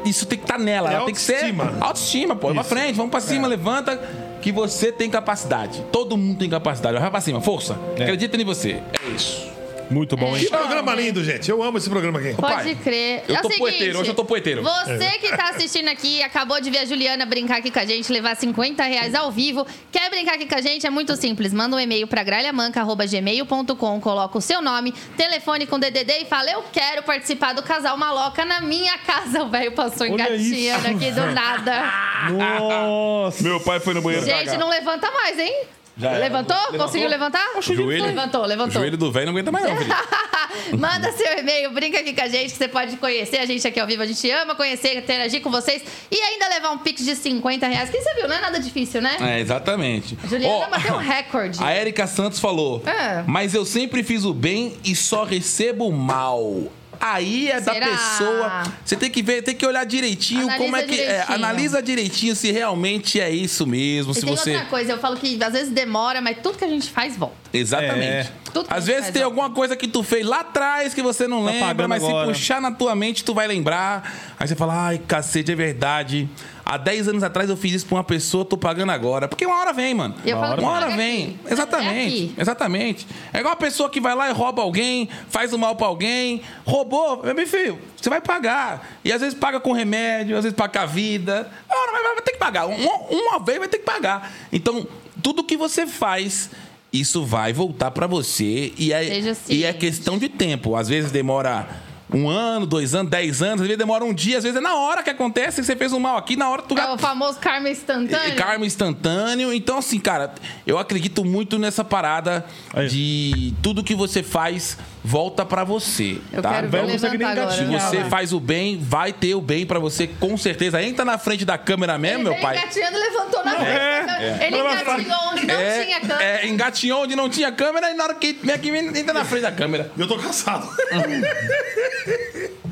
Isso tem que estar nela. É ela tem que ser. autoestima. Autoestima, pô. Vai pra Isso. frente, vamos pra cima, levanta. Que você tem capacidade. Todo mundo tem capacidade. Vai pra cima, força. Acredita em você. É isso. Muito bom, hein? Que programa lindo, gente. Eu amo esse programa aqui. Pode pai, crer. eu é o tô seguinte, poeteiro, hoje eu tô poeteiro. Você que tá assistindo aqui, acabou de ver a Juliana brincar aqui com a gente, levar 50 reais ao vivo. Quer brincar aqui com a gente? É muito simples. Manda um e-mail pra gralhamanca.gmail.com, coloca o seu nome, telefone com DDD e fala: Eu quero participar do casal maloca na minha casa. (laughs) O velho passou engatinhando aqui do nada. (laughs) Nossa. Meu pai foi no banheiro. Gente, não levanta mais, hein? Já era. levantou? Conseguiu levantar? O joelho, Levantou, o levantou. joelho do velho não aguenta mais, não. (laughs) Manda seu e-mail, brinca aqui com a gente, que você pode conhecer a gente aqui ao vivo. A gente ama conhecer, interagir com vocês e ainda levar um pix de 50 reais. Quem você viu? Não é nada difícil, né? É, exatamente. Juliana Ó, bateu um recorde. (laughs) A Érica Santos falou: É. Mas eu sempre fiz o bem e só recebo o mal. Aí é da Será? pessoa. Você tem que ver, tem que olhar direitinho Analisa como é que. é, direitinho. analisa direitinho se realmente é isso mesmo. E se tem você. outra coisa, eu falo que às vezes demora, mas tudo que a gente faz volta. Exatamente. É. Tudo que a Às vezes tem volta. alguma coisa que tu fez lá atrás que você não Tá lembra, mas agora. se puxar na tua mente, tu vai lembrar. Aí você fala, ai, cacete, é verdade. Há 10 anos atrás eu fiz isso pra uma pessoa, tô pagando agora. Porque uma hora vem, mano. Eu falo que Uma hora vem. aqui. É Exatamente. aqui. Exatamente. É igual uma pessoa que vai lá e rouba alguém, faz o mal pra alguém, roubou. Meu filho, você vai pagar. E às vezes paga com remédio, às vezes paga com a vida. Ora, mas vai ter que pagar. Uma, uma vez vai ter que pagar. Então, tudo que você faz. Isso vai voltar pra você e é, e é questão de tempo. Às vezes demora um ano, dois anos, dez anos, às vezes demora um dia, às vezes é na hora que acontece, que você fez um mal aqui, na hora tu É o famoso karma instantâneo. e- Karma instantâneo. Então, assim, cara, eu acredito muito nessa parada Aí. de tudo que você faz volta pra você. Eu tá? quero ver você agora. Você faz o bem, vai ter o bem pra você, com certeza. Entra na frente da câmera mesmo, Ele meu pai. engatinhando levantou na frente. é. câmera. Ele engatinhou onde não é, tinha câmera. é, engatinhou onde não tinha câmera e na hora que vem aqui, entra na frente da câmera. Eu tô cansado.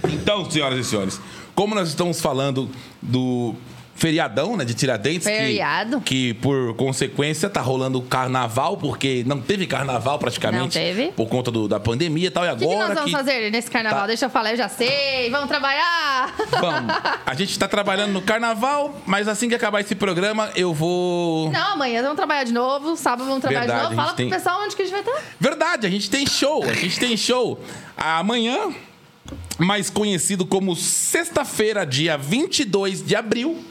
Então, senhoras e senhores, como nós estamos falando do feriadão, né, de Tiradentes, que- Feriado. Que, por consequência tá rolando o carnaval, porque não teve carnaval praticamente. Não teve. Por conta do- da pandemia e tal. E O que, que agora nós vamos que fazer nesse carnaval? tá- Deixa eu falar, eu já sei. Vamos trabalhar! Vamos. A gente tá trabalhando no carnaval, mas assim que acabar esse programa, eu vou. Não, amanhã vamos trabalhar de novo. Sábado vamos trabalhar Verdade, de novo. Fala pro tem- pessoal onde que a gente vai estar. Verdade, a gente tem show. A gente tem show amanhã, mais conhecido como sexta-feira, dia 22 de abril.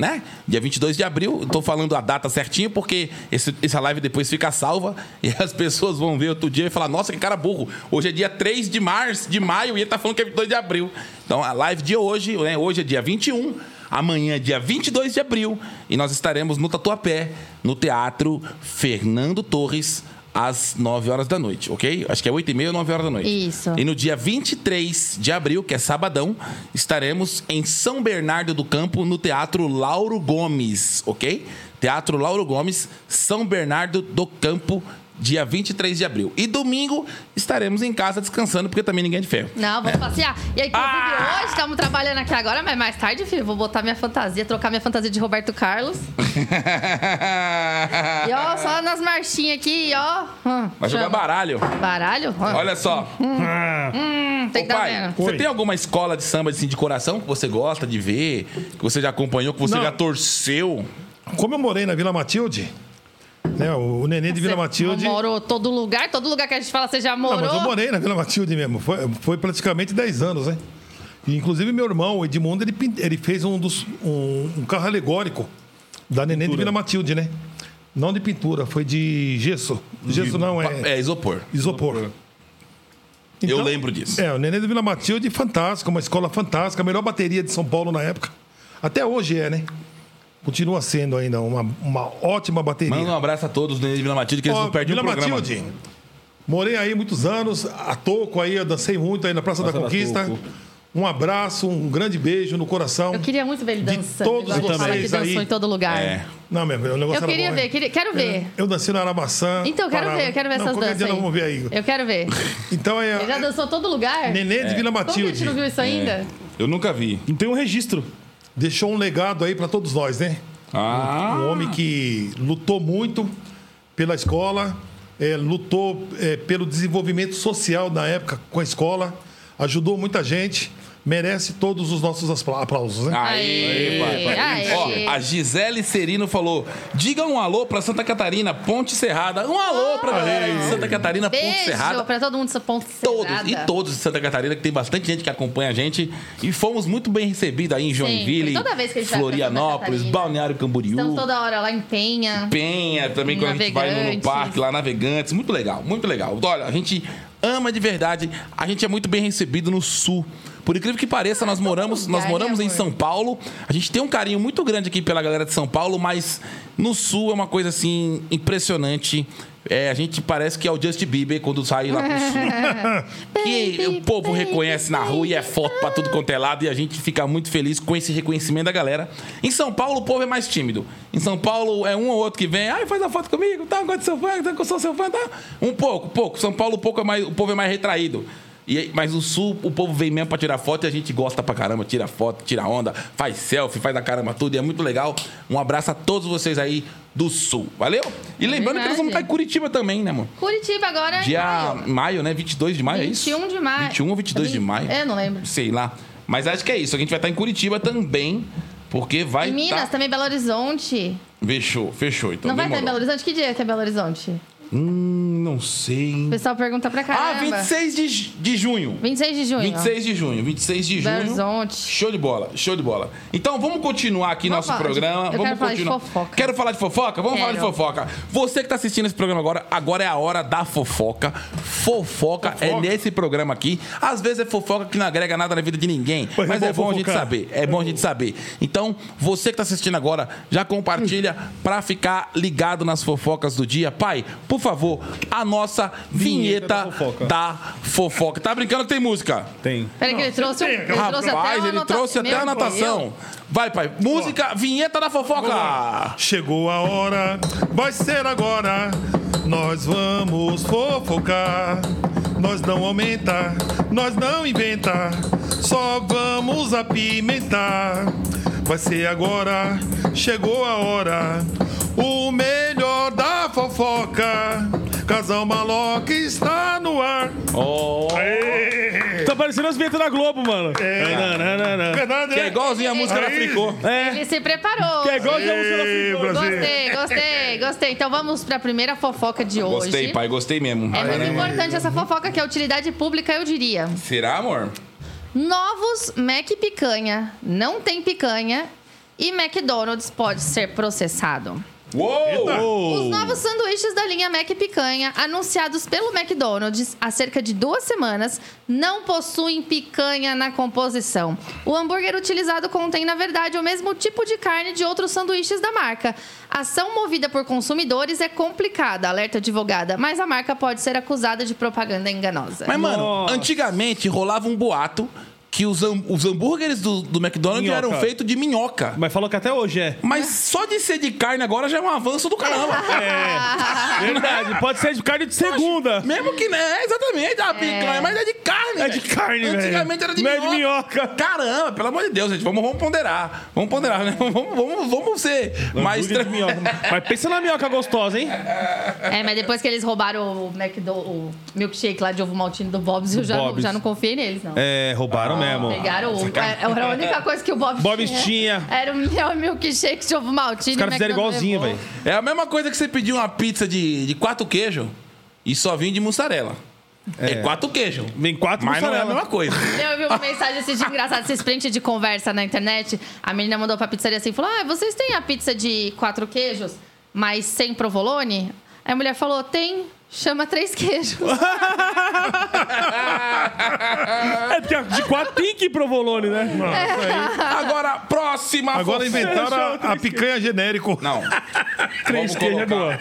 Né? Dia 22 de abril, tô falando a data certinho porque esse, essa live depois fica salva (laughs) e as pessoas vão ver outro dia e falar: Nossa, que cara burro. Hoje é dia 3 de março, de maio e ele tá falando que é 22 de abril. Então a live de hoje, né? Hoje é dia 21, amanhã é dia 22 de abril e nós estaremos no Tatuapé, no Teatro Fernando Torres, às 9 horas da noite, ok? Acho que é 8 e meia ou 9 horas da noite. Isso. E no dia 23 de abril, que é sabadão, estaremos em São Bernardo do Campo, no Teatro Lauro Gomes, ok? Teatro Lauro Gomes, São Bernardo do Campo, dia 23 de abril. E domingo estaremos em casa descansando, porque também ninguém é de ferro. Não, vamos passear. E aí, inclusive, Ah! hoje estamos trabalhando aqui agora, mas mais tarde, filho, vou botar minha fantasia, trocar minha fantasia de Roberto Carlos. (laughs) E ó, só nas marchinhas aqui, ó. Hum, Vai jogar chama. baralho. Baralho? Hum, Olha só. hum, tem Ô, que dar pai, vendo. você tem alguma escola de samba assim, de coração que você gosta de ver, que você já acompanhou, que você Não. já torceu? Como eu morei na Vila Matilde, né, o neném de Vila Você Matilde. morou todo lugar? Todo lugar que a gente fala, você já Não, morou? mas eu morei na Vila Matilde mesmo. Foi, foi praticamente 10 anos, né? E, inclusive, meu irmão, o Edmundo, ele, ele fez um, dos, um, um carro alegórico da neném de Vila Matilde, né? Não de pintura, foi de gesso. Gesso não, é, É isopor. isopor. Então, Eu lembro disso. É, o Neném de Vila Matilde, fantástico, uma escola fantástica, a melhor bateria de São Paulo na época. Até hoje é, né? Continua sendo ainda uma, uma ótima bateria. Manda um abraço a todos do Vila Matilde, que eles Ó, não perdem Vila o programa. Matilde. Morei aí muitos anos, a toco aí, eu dancei muito aí na Praça, da Praça da Conquista. Toco. Um abraço, um grande beijo no coração. Eu queria muito ver ele dançando. todos ele fala que vocês dançou aí. em todo lugar. É. Não, meu, o negócio Eu era queria bom, ver, queria, quero ver. Eu dancei na Aramaçã. Então, eu quero Pará. ver, eu quero ver não, essas danças dia aí. nós vamos ver aí. Eu quero ver. (laughs) Então é Ele já dançou todo lugar? Neném de Vila Como que a gente Matilde. não viu isso ainda? Eu nunca vi. Não tem um registro. Deixou um legado aí pra todos nós, né? Ah, Um homem que lutou muito pela escola, é, lutou é, pelo desenvolvimento social na época com a escola, ajudou muita gente, merece todos os nossos apla- aplausos, né? Aê, pai, pai. Aê. Ó, a Gisele Serino falou: diga um alô pra Santa Catarina, Ponte Serrada. Um alô pra galera de Santa Catarina, Ponte Beijo Serrada. pra todo mundo dessa ponte Todos, cerrada. e todos de Santa Catarina, que tem bastante gente que acompanha a gente. E fomos muito bem recebidos aí em Joinville, toda vez que a gente vai pra Florianópolis. Balneário Camboriú. Estamos toda hora lá em Penha. Penha, também quando a gente vai no, parque lá, Navegantes. Muito legal, muito legal. Olha, a gente ama de verdade. A gente é muito bem recebido no Sul. Por incrível que pareça, nós moramos, nós moramos né, em amor? São Paulo. A gente tem um carinho muito grande aqui pela galera de São Paulo, mas no Sul é uma coisa assim impressionante. É, a gente parece que é o Justin Bieber quando sai lá pro sul. (laughs) que o povo reconhece na rua e é foto pra tudo quanto é lado e a gente fica muito feliz com esse reconhecimento da galera. Em São Paulo, o povo é mais tímido. Em São Paulo, é um ou outro que vem, ai, faz a foto comigo, tá, gosto de seu fã, tá, eu sou seu fã, tá? Um pouco, pouco. São Paulo, pouco é mais, o povo é mais retraído. E, mas o sul, o povo vem mesmo pra tirar foto e a gente gosta pra caramba, tira foto, tira onda, faz selfie, faz a caramba tudo, e é muito legal. Um abraço a todos vocês aí do sul, valeu? E lembrando que nós vamos estar em Curitiba também, né, amor? Curitiba agora é Dia maio. maio, né? 22 de maio, é isso? 21 de maio. 21 ou 22 de maio? É, não lembro. Sei lá. Mas acho que é isso. A gente vai estar em Curitiba também, porque vai Em Minas, tá... também Belo Horizonte. Fechou, fechou. Então não vai estar em Belo demorou. Horizonte? Que dia que é Belo Horizonte? Hum, não sei. O pessoal pergunta pra Ah, caramba. 26 de, de junho. 26 de junho. 26 de junho, 26 de Belo junho. Horizonte. Show de bola, show de bola. Então vamos continuar aqui Vamos nosso falar de- programa. eu vamos quero falar de continuar. fofoca. Quero falar de fofoca? Vamos falar de Quero. fofoca. Você que tá assistindo esse programa agora, agora é a hora da fofoca. Fofoca, é nesse programa aqui. Às vezes é fofoca que não agrega nada na vida de ninguém, Mas mas é é bom bom a gente fofocar. saber. É bom a gente saber. Então, você que tá assistindo agora, já compartilha pra ficar ligado nas fofocas do dia. Pai, por favor, a nossa vinheta, Vinheta da fofoca. da fofoca. Tá brincando que tem música? Tem. Peraí que ele trouxe, tem, ele trouxe até Rapaz, uma ele anota- trouxe até a anotação. Deus. Vai, pai. Música, vinheta da fofoca. Chegou a hora, vai ser agora. Nós vamos fofocar, nós não aumentar, nós não inventar, só vamos apimentar. Vai ser agora, chegou a hora, o melhor da fofoca. Casal Maloca está no ar. Oh. Aê! Tá parecendo as vinhetas da Globo, mano. É. Nananana. Verdade, Que é né? igualzinho a música da. Fricô. É, Ele se preparou. que é igual a música da Fricô. Gostei, gostei, gostei. Então vamos para a primeira fofoca de hoje. Gostei, pai, gostei mesmo. É muito importante essa fofoca que é utilidade pública, eu diria. Será, amor? Novos Mac Picanha não tem picanha e McDonald's pode ser processado. Uou! Os novos sanduíches da linha Mac Picanha, anunciados pelo McDonald's há cerca de duas semanas, não possuem picanha na composição. O hambúrguer utilizado contém, na verdade, o mesmo tipo de carne de outros sanduíches da marca. A ação movida por consumidores é complicada, alerta advogada, mas a marca pode ser acusada de propaganda enganosa. Mas, mano, Nossa. antigamente rolava um boato que os, ham- os hambúrgueres do, do McDonald's Minhoca. eram feitos de minhoca. Mas falou que até hoje é. Mas só de ser de carne agora já é um avanço do caramba. É. Verdade. Pode ser de carne de segunda. Mesmo que, né? Exatamente, a picanha, mas é de carne. É de velho. carne, velho. Antigamente era de Não é minhoca. de minhoca. Caramba, pelo amor de Deus, gente. Vamos, vamos ponderar. Vamos ponderar, né? (laughs) Vamos, vamos, vamos ser mais. Hambúrguer de minhoca. Mas pensa na minhoca gostosa, hein? É, mas depois que eles roubaram o, McDo, o milkshake lá de ovo maltine do Bob's, eu já, não, Bob's. já não confiei neles, não. É, roubaram mesmo. Pegaram o. é- Era a única coisa que o Bob's, Bob's tinha. Era o meu milkshake de ovo maltine. Os caras fizeram igualzinho, velho. É a mesma coisa que você pedir uma pizza de, de quatro queijos e só vinha de mussarela. É, quatro queijos. Vem quatro Mas não é a mussarela. mesma coisa. Eu vi uma mensagem assim de engraçado, esse sprint de conversa na internet. A menina mandou pra pizzaria assim, falou, ah, vocês têm a pizza de quatro queijos, mas sem provolone? Aí a mulher falou, tem, chama três queijos. (laughs) É porque de quatro tem que ir provolone, né? Agora, próxima Agora inventaram a, a picanha genérico. Não. (laughs) Três queijos é boa.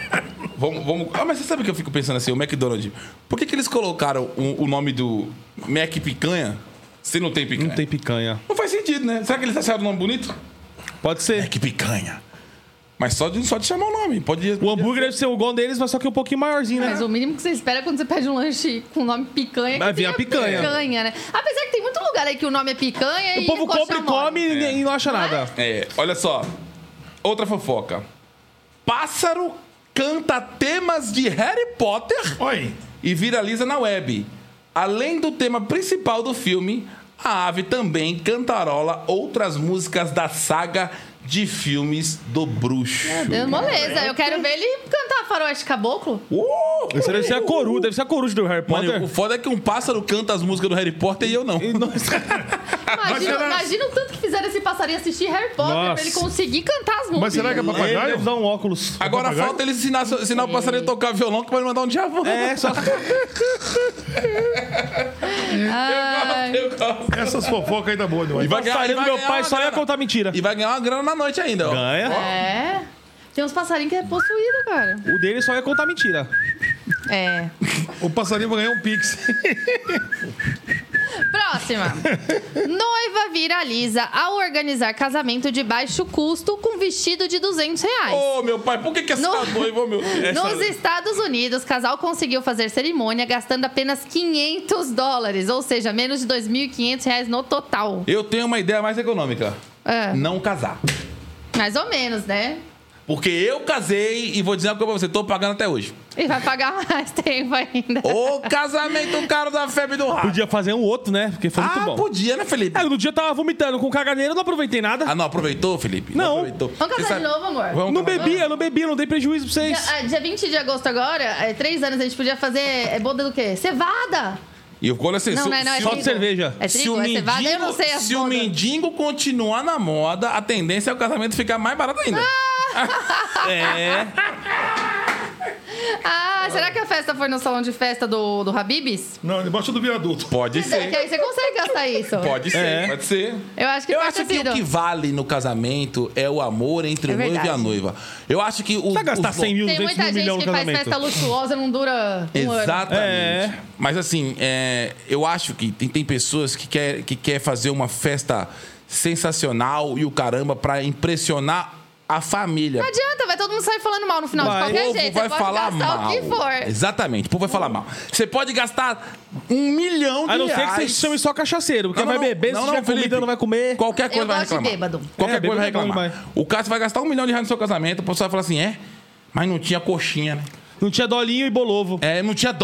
Vamos, vamos... Ah, mas você sabe o que eu fico pensando assim? O McDonald's. Por que, que eles colocaram o, o nome do Mac Picanha se não tem picanha? Não tem picanha. Não faz sentido, né? Será que eles acharam o nome bonito? Pode ser. Mac Picanha. Mas só de, só de chamar o nome. Pode O hambúrguer deve ser igual deles, mas só que um pouquinho maiorzinho, né? Mas o mínimo que você espera quando você pede um lanche com o nome picanha é que Vai vir tenha a picanha. né? Apesar que tem muito lugar aí que o nome é picanha e O povo compra e come e- e não acha nada. É, olha só. Outra fofoca. Pássaro canta temas de Harry Potter Oi. e viraliza na web. Além do tema principal do filme, a ave também cantarola outras músicas da saga de filmes do bruxo. Meu Deus, moleza. Eu quero ver ele cantar Faroeste Caboclo. Uh! Esse deve ser a coruja, deve ser a coruja do Harry Potter. Mano, o foda é que um pássaro canta as músicas do Harry Potter e eu não. (laughs) Imagina, será- imagina o tanto que fizeram esse passarinho assistir Harry Potter Nossa. pra ele conseguir cantar as músicas. Mas será que é Ele papagaio? deve usar um óculos. Agora papagaio? falta ele ensinar, ensinar o passarinho a tocar violão que vai mandar um diabo. É, só. (laughs) Ai, Eu gosto. Essas fofocas aí da boa, E vai ganhar, Passarinho e vai do meu ganhar pai uma só ia grana. contar mentira. E vai ganhar uma grana na noite ainda, ó. Ganha. é. Tem uns passarinhos que é possuído, cara. O dele só ia contar mentira. É. O passarinho vai ganhar um pix. Próxima. Noiva viraliza ao organizar casamento de baixo custo com vestido de 200 reais. Ô, meu pai, por que que essa No- noiva, meu Deus? (laughs) Nos Estados Unidos, casal conseguiu fazer cerimônia gastando apenas 500 dólares, ou seja, menos de 2.500 reais no total. Eu tenho uma ideia mais econômica. É, Não casar. Mais ou menos, né? Porque eu casei e vou dizer uma coisa pra você, tô pagando até hoje. E vai pagar mais (laughs) tempo ainda. O casamento caro da febre do rato. Podia fazer um outro, né? Porque foi muito Ah, bom. podia, né, Felipe? É, no dia eu tava vomitando com caganeira, eu não aproveitei nada. Ah, não aproveitou, Felipe? Não. aproveitou. Vamos casar sabe- de novo, amor? Vamos não casar. bebi, eu não bebi, eu não dei prejuízo pra vocês. Dia, ah, dia 20 de agosto agora, é, três anos, a gente podia fazer é, boda do quê? Cevada! E eu olha assim, Não, se, não é, não, é se, Só trigo. de cerveja. É se trigo, o é cevada, eu não sei as se o bodas. mendigo continuar na moda, a tendência é o casamento ficar mais barato ainda. (laughs) É. Ah, será que a festa foi no salão de festa do, do Habibs? Não, debaixo do viaduto. Pode Que ser. aí você consegue gastar isso. Pode ser, É. pode ser. Eu acho que Eu pode acho ter que sido. o que vale no casamento é o amor entre É o noivo e a verdade. noiva. Eu acho que o. Vai gastar os- 100 mil, Tem 200 muita mil gente milhões que no faz casamento. festa luxuosa não dura um ano. Exatamente. É. Mas assim, é, eu acho que tem, tem pessoas que quer, que quer fazer uma festa sensacional e o caramba pra impressionar a família. Não adianta, vai todo mundo sair falando mal no final Vai. de O qualquer povo jeito. vai falar gastar mal. o que for. Exatamente, o povo vai falar mal. Você pode gastar um milhão de A não ser que reais. você chame só cachaceiro. Porque Não, vai não, beber, não, se não, tiver Felipe. comida, não vai comer. Qualquer coisa Eu vai gosto de reclamar. bêbado. Qualquer É, coisa vai bêbado é reclamar. O cara você vai gastar um milhão de reais no seu casamento, o pessoal vai falar assim, é? Mas não tinha coxinha, né? Não tinha dolinho e bolovo. É, não tinha. (laughs)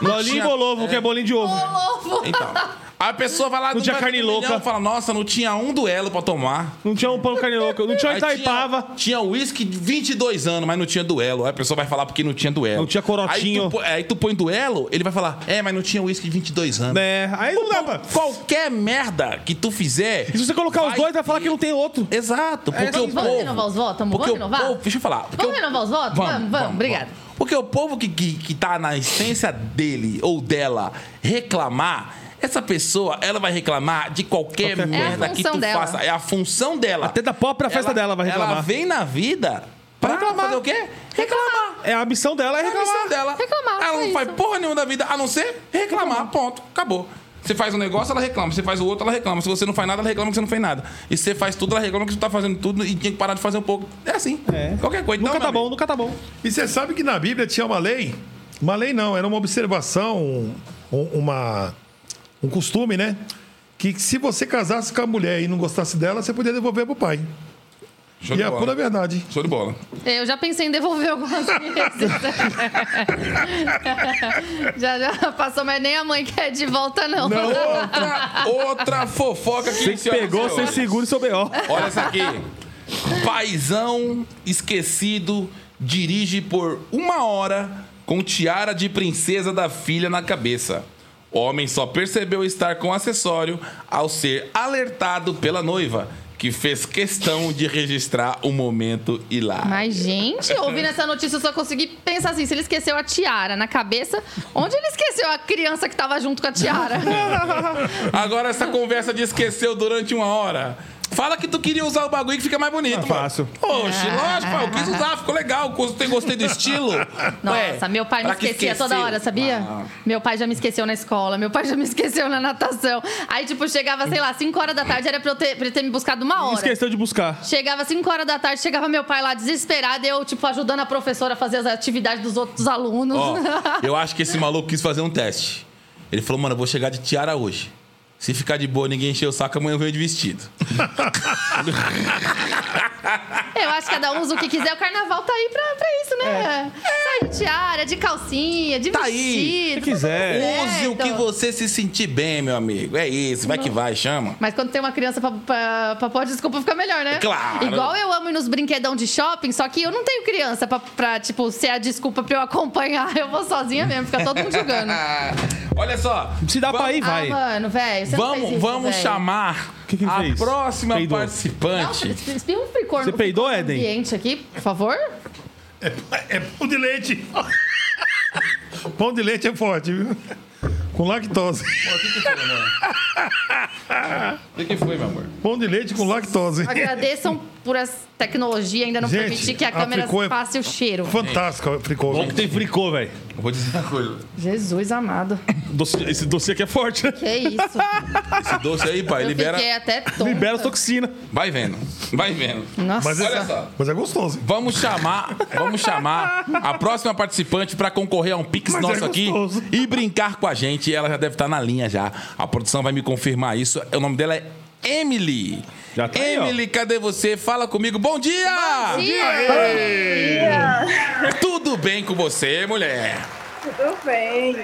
Não dolinho tinha- e bolovo, que é bolinho de ovo. Ovo. Então. A pessoa vai lá Não tinha carne louca. e fala, nossa, não tinha um duelo pra tomar. Não tinha um pão carne louca. Não tinha Aí Itaipava. Tinha, uísque de 22 anos, mas não tinha duelo. Aí a pessoa vai falar porque não tinha duelo. Não tinha corotinho. Aí tu, pô- aí tu põe duelo, ele vai falar, é, mas não tinha uísque de 22 anos. É, aí não dá pra... Qualquer merda que tu fizer. E se você colocar os dois, vai falar que não tem outro. Exato, porque assim, o vamos povo. renovar os votos? Vamos porque renovar? o povo, deixa eu falar. Vamos o- renovar os votos? Vamos, vamos, obrigada. Porque o povo que, que, que tá na essência dele ou dela reclamar, essa pessoa, ela vai reclamar de qualquer, Qualquer merda. É que tu dela. faça. É a função dela. Até da própria festa dela vai reclamar. Ela vem na vida pra reclamar. fazer o quê? Reclamar. É a missão dela é É a reclamar. missão dela. Reclamar, Ela não faz isso. porra nenhuma da vida, a não ser reclamar. Ponto. Acabou. Você faz um negócio, ela reclama. Você faz o outro, ela reclama. Se você não faz nada, ela reclama que você não fez nada. E se você faz tudo, ela reclama que você tá fazendo tudo e tinha que parar de fazer um pouco. É assim. É. Qualquer coisa. Nunca Então, tá bom, nunca tá bom. E você sabe que na Bíblia tinha uma lei? Uma lei não, era uma observação, um, uma, um costume, né? Que se você casasse com a mulher e não gostasse dela, você podia devolver pro pai. Show e de é a bola. pura verdade. Show de bola. Eu já pensei em devolver algumas (laughs) vezes. (laughs) já, já passou, mas nem a mãe quer de volta, não. Outra, outra fofoca que Você pegou, você você segura o seu B.O. Olha essa aqui. Paizão esquecido dirige por uma hora com tiara de princesa da filha na cabeça. Homem só percebeu estar com o acessório ao ser alertado pela noiva, que fez questão de registrar o momento hilário. Mas, gente, ouvindo essa notícia, eu só consegui pensar assim: se ele esqueceu a tiara na cabeça, onde ele esqueceu a criança que tava junto com a tiara? (laughs) Agora essa conversa de esqueceu durante uma hora. Fala que tu queria usar o bagulho que fica mais bonito. Ah, mano. fácil. Oxe, lógico, pô, eu quis usar, ficou legal. Gostei, gostei do estilo. Nossa, Ué, meu pai me esquecia esqueceu? toda hora, sabia? Ah. Meu pai já me esqueceu na escola, meu pai já me (laughs) esqueceu na natação. Aí, tipo, chegava, sei lá, 5 horas da tarde, era pra, eu ter, pra ele ter me buscado uma hora. Esqueceu de buscar. Chegava 5 horas da tarde, chegava meu pai lá desesperado, eu, tipo, ajudando a professora a fazer as atividades dos outros alunos. Ó, (laughs) eu acho que esse maluco quis fazer um teste. Ele falou, mano, eu vou chegar de tiara hoje. Se ficar de boa, ninguém encher o saco, amanhã eu venho de vestido. (laughs) Eu acho que cada um usa o que quiser, o carnaval tá aí pra, pra isso, né? Sair de tiara, de calcinha, de Tá aí. vestido. Se quiser. tá Use o que você se sentir bem, meu amigo. É isso, vai que vai, chama. Mas quando tem uma criança pra, pra, pra pôr desculpa, fica melhor, né? Claro. Igual eu amo ir nos brinquedão de shopping, só que eu não tenho criança pra, pra, tipo, ser a desculpa pra eu acompanhar. Eu vou sozinha mesmo, fica todo mundo julgando. (laughs) Olha só. Se dá pra ir, vai. Ah, mano, velho, você não Vamos, fez isso, vamos velho. chamar Que que a fez? próxima Peidou. Não, participante. espirra um fricor Você no- peidou, no Éden? ambiente aqui, por favor. É, é pão de leite. (laughs) pão de leite é forte, viu? Com lactose. O que, que foi, meu (laughs) amor? O que, que foi, meu amor? Pão de leite com lactose. Agradeçam por tecnologia ainda não Gente, permitir que a a câmera Fricô é- passe o cheiro. Fantástico, fricô. Bom que tem fricô, velho. Eu vou dizer uma coisa. Jesus amado. Doce- Esse doce aqui é forte, né? Que isso? Esse doce aí, pai, Eu libera. até tonta. Libera as toxinas. Vai vendo. Vai vendo. Nossa. Mas, Olha é, só. mas é gostoso. Vamos chamar, vamos chamar a próxima participante para concorrer a um Pix Mas é nosso aqui gostoso. e brincar com a gente. Ela já deve estar na linha já. A produção vai me confirmar isso. O nome dela é Emily. Já tá aí. Emily, cadê você? Fala comigo. Bom dia! Dia! Tudo bem com você, mulher? Tudo bem.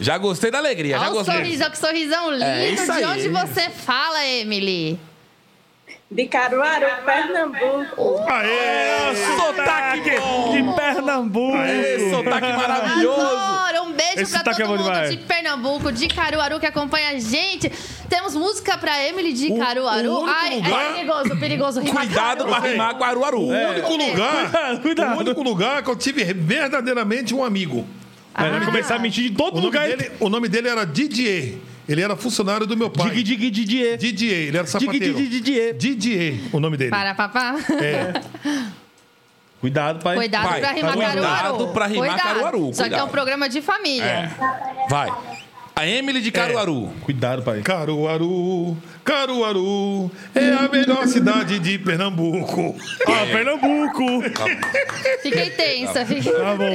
Já gostei da alegria, já Olha o gostei. sorrisão, que sorrisão lindo. É isso De aí. onde você fala, Emily? De Caruaru, Pernambuco. Aê! Sotaque bom! de Pernambuco. Ê, sotaque (laughs) maravilhoso! Adoro! Um beijo Esse pra é todo mundo demais. de Pernambuco, de Caruaru, que acompanha a gente. Temos música pra Emily de O- Caruaru. o Ai, lugar- é perigoso, perigoso rimar Cuidado pra Caruaru. rimar com Aruaru. O único lugar, Cuidado, o único lugar que eu tive verdadeiramente um amigo. Ah. começar a mentir de todo O nome, lugar. dele, o nome dele era Didier. Ele era funcionário do meu pai. Dig, dig, didier. Didier, ele era Dig, sapateiro. dig, didier. Didier, o nome dele. Para, papá. É. (laughs) Cuidado, pai. Cuidado Pai, pra rimar cuidado Caruaru. pra rimar Cuidado. Caruaru, Isso aqui é um cuidado. programa de família. Vai. A Emily de Caruaru. Cuidado, pai. Caruaru, Caruaru é a melhor cidade de Pernambuco. (laughs) Ah, Pernambuco. Fiquei tensa, fiquei Tá bom.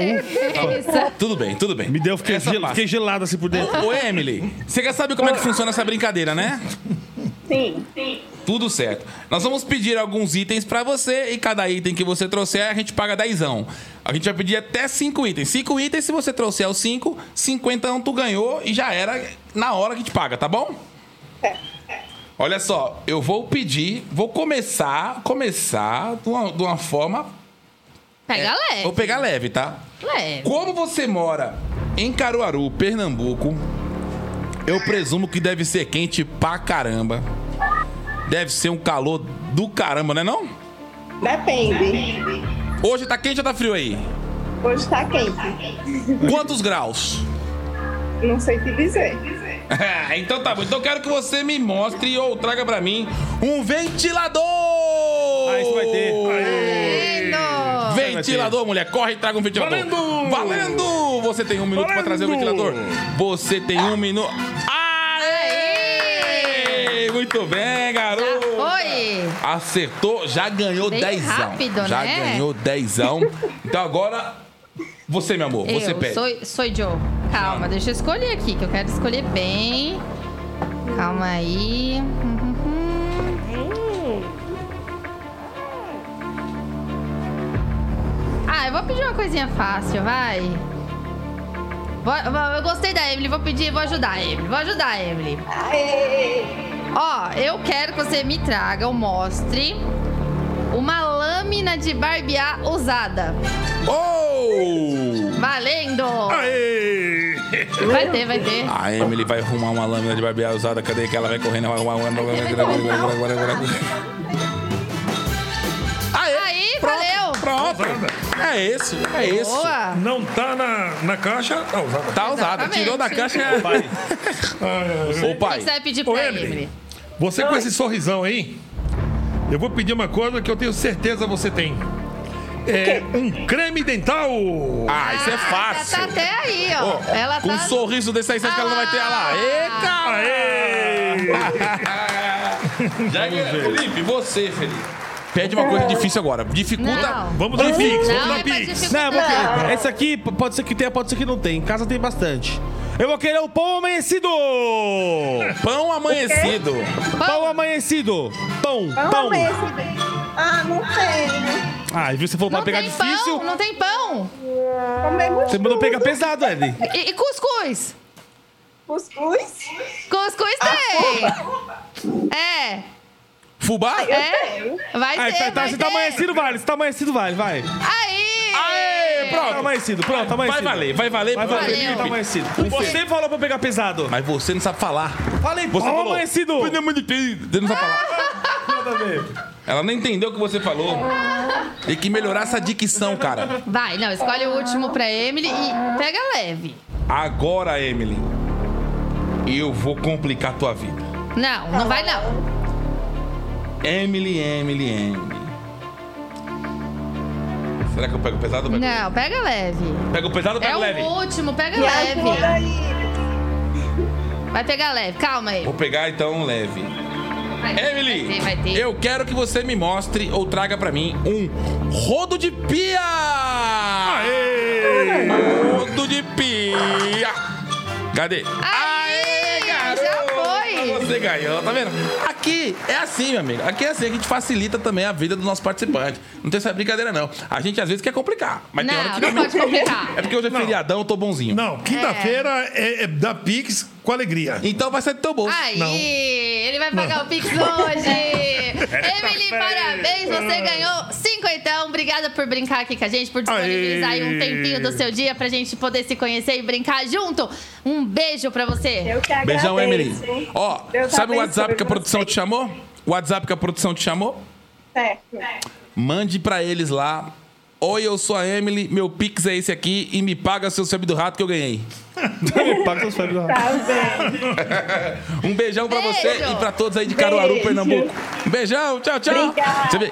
tensa. Tudo bem, tudo bem. Me deu, fiquei, Essa gel- passa. fiquei gelado assim por dentro. Ô, Emily, você já sabe como é que funciona essa brincadeira, né? Sim, sim. Tudo certo. Nós vamos pedir alguns itens pra você e cada item que você trouxer, a gente paga dezão. A gente vai pedir até cinco itens. Cinco itens, se você trouxer os cinco, 50 tu ganhou e já era na hora que te paga, tá bom? Olha só, eu vou pedir, vou começar, começar de uma, de uma forma... Pega leve. Vou pegar leve, tá? Leve. Como você mora em Caruaru, Pernambuco, eu presumo que deve ser quente pra caramba. Deve ser um calor do caramba, né não? Depende. Hoje tá quente ou tá frio aí? Hoje tá quente. Quantos graus? Não sei te dizer. (laughs) então tá bom. Então eu quero que você me mostre ou traga pra mim um ventilador! Ah, isso vai ter. Lindo. Ventilador, mulher. Corre e traga um ventilador. Valendo! Valendo! Você tem um minuto pra Valendo! trazer o ventilador. Você tem um minuto. Aê! Muito bem, garoto. Foi. Acertou, já ganhou Bem dezão. rápido, já né? ganhou dezão. Então agora, você, meu amor, você eu pede. sou, sou Joe. Calma, deixa eu escolher aqui, que eu quero escolher bem. Calma aí. Ah, eu vou pedir uma coisinha fácil, vai. Vou- eu gostei da Emily, vou pedir, vou ajudar a Emily. Vou ajudar a Emily. Aê! Ó, eu quero que você me traga ou mostre uma lâmina de barbear usada. Oh! Valendo! Aê! Vai ter, vai ter. A Emily vai arrumar uma lâmina de barbear usada. Cadê que ela vai correndo? Vai arrumar uma Aê! Aí, Pronto, valeu! Pronto! É isso, é isso. Boa! Não tá na, na caixa, tá usada. Tá usada, Exatamente. tirou da caixa. Pai. Ô O que pai, você vai pedir Ô, pra Emily. Emily? Você com esse sorrisão aí, eu vou pedir uma coisa que eu tenho certeza você tem. É um creme dental. ah, isso é Ah, fácil. Tá até aí, ó. Ela com tá. um sorriso desse aí, você acha que ela não vai ter? Olha lá. Ê, cara! Aê! (laughs) Já. Felipe, você, Felipe. Pede uma coisa difícil agora. Dificulta. Não. Vamos dar Pix, vamos dar é Pix. Não, vou querer. Esse aqui pode ser que tenha, pode ser que não tenha. Em casa tem bastante. Eu vou querer o pão amanhecido! Pão amanhecido. Pão amanhecido! Pão, pão. ver se... Ah, não tem. Ah, viu? Você falou pra Não pegar tem difícil. pão, não tem pão. Você mandou pegar pesado, Ed. E, e cuscuz? cuscuz. Cuscuz tem. É, Fubá? é. Vai Aí, ter, tá, tá, vai se tá amanhecido, vale. Se tá amanhecido, vale, vai. Aí! Aê, Tá pronto. amanhecido, pronto, tá Vai amanhecido. valer, vai valer. Vai valer, Valeu. tá amanhecido. Você falou pra eu pegar pesado. Mas você não sabe falar. Falei, Você falou. amanhecido. Você não sabe falar. (laughs) Nada a ver. Ela nem entendeu o que você falou. Tem que melhorar essa dicção, cara. Vai, não, escolhe o último pra Emily e pega leve. Agora, Emily, eu vou complicar a tua vida. Não, não vai não. Emily, Emily, Emily. Será que eu pego pesado ou pego leve? Não, pega leve. Pego pesado ou É pego o leve? último, pega Me leve. Vai pegar leve, calma aí. Vou pegar então leve. Vai Emily, vai ter, vai ter. eu quero que você me mostre ou traga pra mim um rodo de pia! Aê! Rodo de pia! Cadê? Aí, já Você ganhou, tá vendo? Aqui é assim, meu amigo. Aqui é assim, a gente facilita também a vida do nosso participante. Não tem essa brincadeira, não. A gente às vezes quer complicar, mas tem hora Não, que não pode complicar. É porque hoje é feriadão, eu tô bonzinho. Não, quinta-feira é, é da Pix com alegria. Então vai sair do teu bolso. Aí, Não. ele vai pagar o Pix hoje. (laughs) Emily, parabéns, você ganhou cinquentão. Obrigada por brincar aqui com a gente, por disponibilizar aí um tempinho do seu dia pra gente poder se conhecer e brincar junto. Um beijo pra você. Eu que agradeço. Beijão, Emily. Ó, Deus sabe o WhatsApp que a produção você. te chamou? O WhatsApp que a produção te chamou? Certo. Mande pra eles lá. Oi, eu sou a Emily, meu Pix é esse aqui e me paga seu sub do rato que eu ganhei. (laughs) Paga seus febres. Tá bem. Um beijão pra você e pra todos aí de Caruaru, Beijo. Pernambuco. Um beijão, tchau, tchau. Obrigada. Você vê,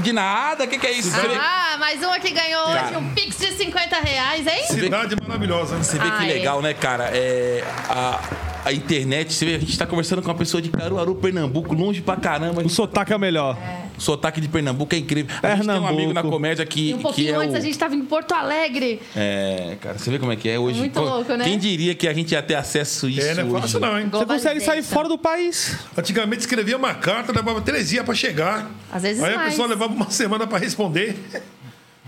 De nada, o que, que é isso? Ah, mais um aqui ganhou hoje Cara. um pix de 50 reais, hein? Cidade maravilhosa. você vê que é. legal, né, cara? É, a, a internet, você vê, a gente tá conversando com uma pessoa de Caruaru, Pernambuco, longe pra caramba. O sotaque é o melhor. O sotaque de Pernambuco é incrível. A gente tem um amigo na Pernambuco. comédia que, E um que pouquinho é antes o... a gente tava em Porto Alegre. É, cara, você vê como é que é hoje. Muito Co- louco, né? Quem diria que a gente ia ter acesso a isso É, não é hoje? fácil não, hein? Você consegue sair fora do país. Antigamente escrevia uma carta, levava três dias pra chegar. Às vezes Aí a mais. pessoa levava uma semana pra responder.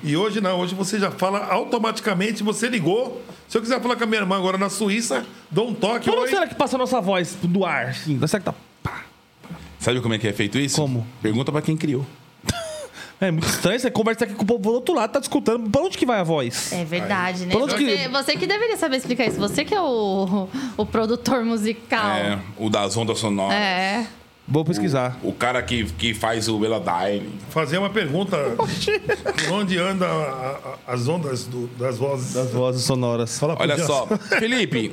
E hoje não, hoje você já fala automaticamente, você ligou. Se eu quiser falar com a minha irmã agora na Suíça, dou um toque. Como será que passa a nossa voz do ar? Assim? Será que tá... pá? Sabe como é que é feito isso? Como? Pergunta pra quem criou. (laughs) É muito estranho. Você conversa aqui com o povo do outro lado, tá escutando. Pra onde que vai a voz? É verdade, né? Você, que- você que deveria saber explicar isso. Você que é o, o produtor musical. É, o das ondas sonoras. É. Vou pesquisar. O cara que, que faz o Melodyne. Fazer uma pergunta. Por onde anda a- a- as ondas do- das vozes? As vozes sonoras. Fala pro Olha só, (laughs) Felipe.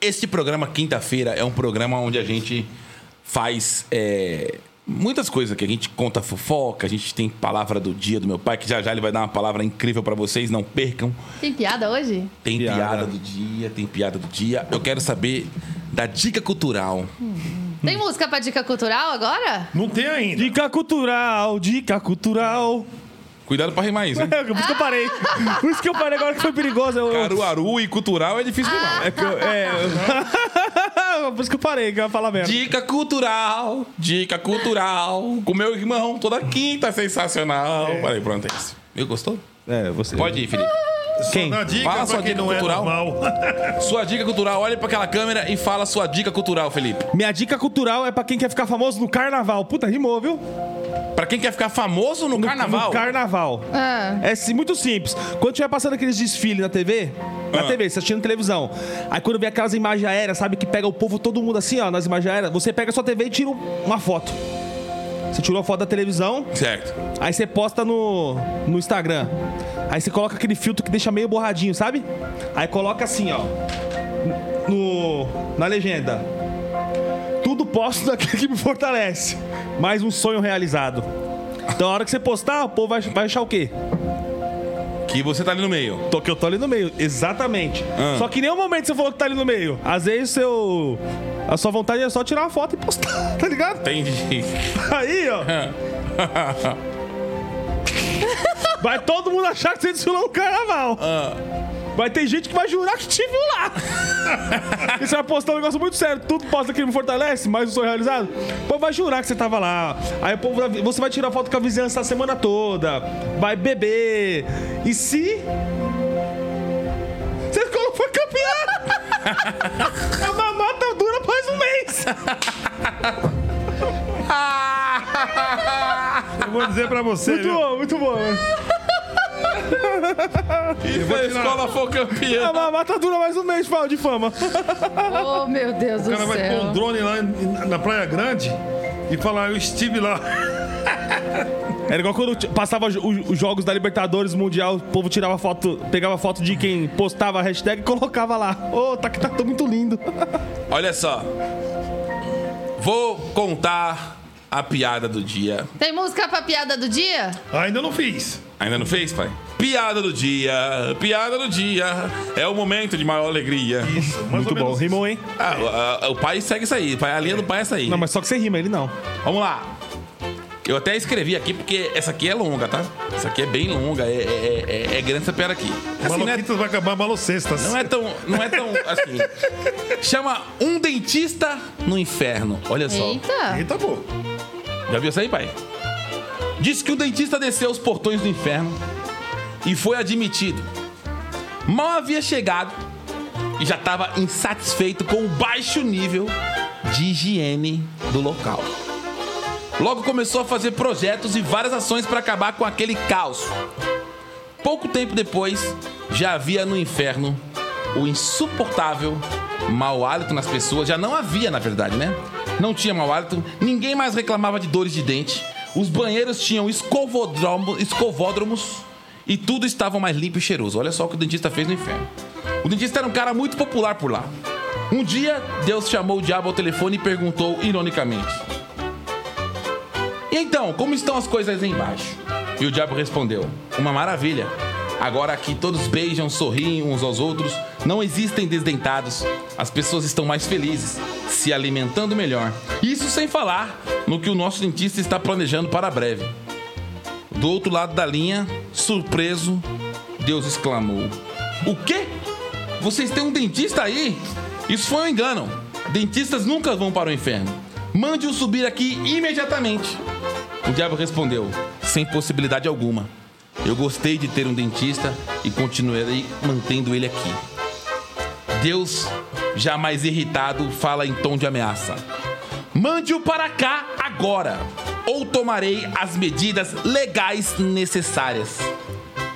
Este programa, quinta-feira, é um programa onde a gente faz é, muitas coisas aqui. A gente conta fofoca, a gente tem palavra do dia do meu pai, que já já ele vai dar uma palavra incrível pra vocês, não percam. Tem piada hoje? Tem Piada. piada. do dia, tem piada do dia. Eu quero saber da dica cultural. Tem música pra dica cultural agora? Não tem ainda. Dica cultural, dica cultural. Cuidado pra rimar isso, hein? (laughs) É, por isso que eu parei. Por isso que eu parei agora que foi perigoso. Eu, Caruaru e cultural é difícil rimar. é que eu- é, (laughs) por isso que eu parei, que eu ia falar merda. Dica cultural, dica cultural. Com meu irmão, toda quinta é sensacional. Falei, pronto, é isso. Viu, gostou? É, você. Pode ir, Felipe. Quem? Na dica Fala sua dica não cultural. é normal. (laughs) Sua dica cultural, olhe pra aquela câmera e fala sua dica cultural, Felipe. Minha dica cultural é pra quem quer ficar famoso no carnaval. Puta, rimou, viu? Pra quem quer ficar famoso no, carnaval. No carnaval. Ah. É sim, muito simples. Quando tiver passando aqueles desfiles na TV, na Ah. TV, você assistindo televisão, aí quando vê aquelas imagens aéreas, sabe, que pega o povo, todo mundo assim, ó, nas imagens aéreas, você pega a sua TV e tira um- uma foto. Você tirou a foto da televisão, Certo. aí você posta no, no Instagram. Aí você coloca aquele filtro que deixa meio borradinho, sabe? Aí coloca assim, ó. No, na legenda. Tudo posto daquele que me fortalece. Mais um sonho realizado. Então, a hora que você postar, o povo vai, vai achar o quê? Que você tá ali no meio. Tô, que eu tô ali no meio, exatamente. Ah. Só que em nenhum momento você falou que tá ali no meio. Às vezes seu. A sua vontade é só tirar uma foto e postar, (laughs) tá ligado? Entendi. Aí, ó. Vai todo mundo achar que você desfilou no carnaval. Vai ter gente que vai jurar que te viu lá. (laughs) e você vai postar um negócio muito sério. Tudo posta que me fortalece, mais um sonho realizado. O povo vai jurar que você tava lá. Aí o povo você vai tirar foto com a vizinhança a semana toda. Vai beber. E se. Você não foi campeã! (laughs) a mamata dura mais um mês. (laughs) Eu vou dizer pra você. Muito viu? bom, muito bom. E se a escola for A campeã? mamata dura mais um mês de fama. Oh, meu Deus O do cara vai pôr um céu. drone lá na Praia Grande e falar, eu estive lá. Era igual quando passava os, os jogos da Libertadores Mundial, o povo tirava foto, pegava foto de quem postava a hashtag e colocava lá. Ô, tá que tá tão muito lindo. Olha só. Vou contar a piada do dia. Tem música pra piada do dia? Ainda não fiz. Ainda não fez, pai? Piada do dia, piada do dia. É o momento de maior alegria. Isso, Muito bom, rimou, hein? Ah, o- a- o pai segue isso aí. A linha do pai é essa aí. Não, mas só que você rima, ele não. Vamos lá. Eu até escrevi aqui porque essa aqui é longa, tá? Essa aqui é bem longa, é, é, é- é grande essa piada aqui. Assim, não, é, Maloquitas vai acabar malocestas. não é tão. Não é tão assim. Chama Um Dentista no Inferno. Olha só. Eita. Eita, pô. Já viu isso aí, pai? Diz que o dentista desceu os portões do inferno e foi admitido. Mal havia chegado e já estava insatisfeito com o baixo nível de higiene do local. Logo começou a fazer projetos e várias ações para acabar com aquele caos. Pouco tempo depois, já havia no inferno o insuportável mau hálito nas pessoas. Já não havia, na verdade, né? Não tinha mau hálito, ninguém mais reclamava de dores de dente. Os banheiros tinham escovódromos e tudo estava mais limpo e cheiroso. Olha só o que o dentista fez no inferno. O dentista era um cara muito popular por lá. Um dia, Deus chamou o diabo ao telefone e perguntou ironicamente: E então, como estão as coisas aí embaixo? E o diabo respondeu: Uma maravilha. Agora aqui todos beijam, sorriem uns aos outros, não existem desdentados, as pessoas estão mais felizes, se alimentando melhor. Isso sem falar no que o nosso dentista está planejando para breve. Do outro lado da linha, surpreso, Deus exclamou: O quê? Vocês têm um dentista aí? Isso foi um engano. Dentistas nunca vão para o inferno. Mande-o subir aqui imediatamente. O diabo respondeu: Sem possibilidade alguma. Eu gostei de ter um dentista e continuarei mantendo ele aqui. Deus, jamais irritado, fala em tom de ameaça: Mande-o para cá agora, ou tomarei as medidas legais necessárias.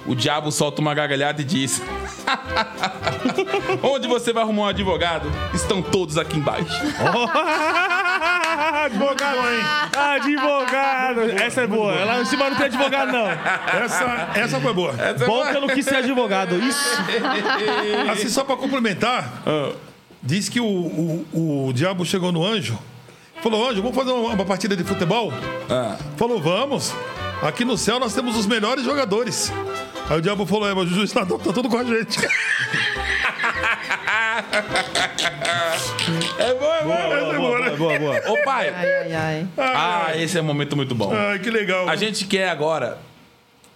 O diabo solta uma gargalhada e diz: (laughs) (laughs) Onde você vai arrumar um advogado? Estão todos aqui embaixo. (laughs) advogado, hein? Advogado. Essa é boa. Lá em cima não tem advogado, não. Essa, essa foi boa. Bom que eu não quis ser advogado. Isso. (laughs) Assim, só pra complementar, diz que o, o, o diabo chegou no anjo, falou, anjo, vamos fazer uma, uma partida de futebol? Ah. Falou, vamos. Aqui no céu nós temos os melhores jogadores. Aí o diabo falou, é, mas o juiz tá, tá tudo com a gente. É bom, é bom. Essa é boa, né? Boa, boa. Ô pai, Ai, ai, ai. ah, esse é um momento muito bom. Ai, que legal. A gente quer agora.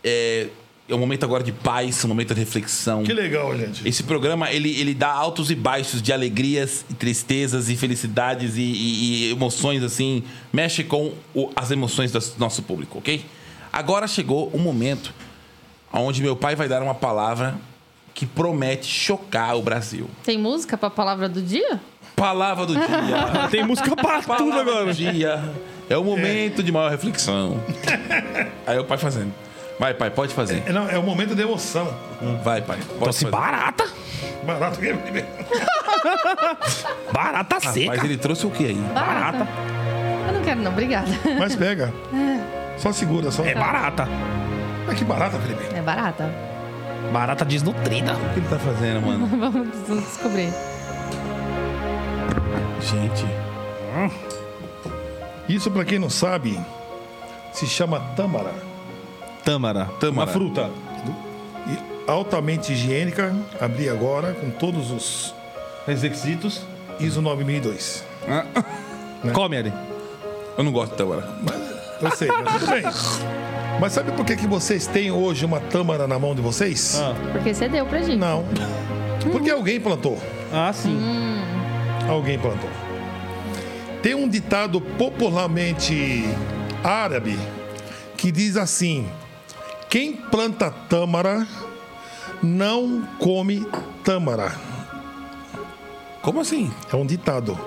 É, é um momento agora de paz, um momento de reflexão. Que legal, gente. Esse programa ele, ele dá altos e baixos de alegrias e tristezas e felicidades e, e- e emoções assim, mexe com o- as emoções do nosso público, ok? Agora chegou o momento onde meu pai vai dar uma palavra que promete chocar o Brasil. Tem música pra palavra do dia? Palavra do dia. (laughs) Tem música pra tudo Palavra agora. do dia. É o momento de maior reflexão. (laughs) Aí o pai fazendo. Vai, pai, pode fazer. É, não, é um momento de emoção. Vai, pai. Pode Tosse fazer. barata. Barato que Barata (laughs) seca. Mas ele trouxe o que aí? Barata. Eu não quero, não, obrigada. Mas pega. Só segura, só. É barata. Mas que barata, Felipe. É barata. Barata desnutrida. O que ele tá fazendo, mano? (laughs) Vamos descobrir. Gente. Isso, pra quem não sabe, se chama tâmara. Tâmara. Tâmara. Uma fruta. E altamente higiênica. Abri agora com todos os Requisitos. ISO 9002. Come, Ari. Eu não gosto de tâmara. Eu sei, mas tudo bem. Mas sabe por que, que vocês têm hoje uma tâmara na mão de vocês? Ah. Porque você deu pra gente. Não. Porque alguém plantou. Ah, sim. Alguém plantou. Tem um ditado popularmente árabe que diz assim: quem planta tâmara não come tâmara. Como assim? É um ditado.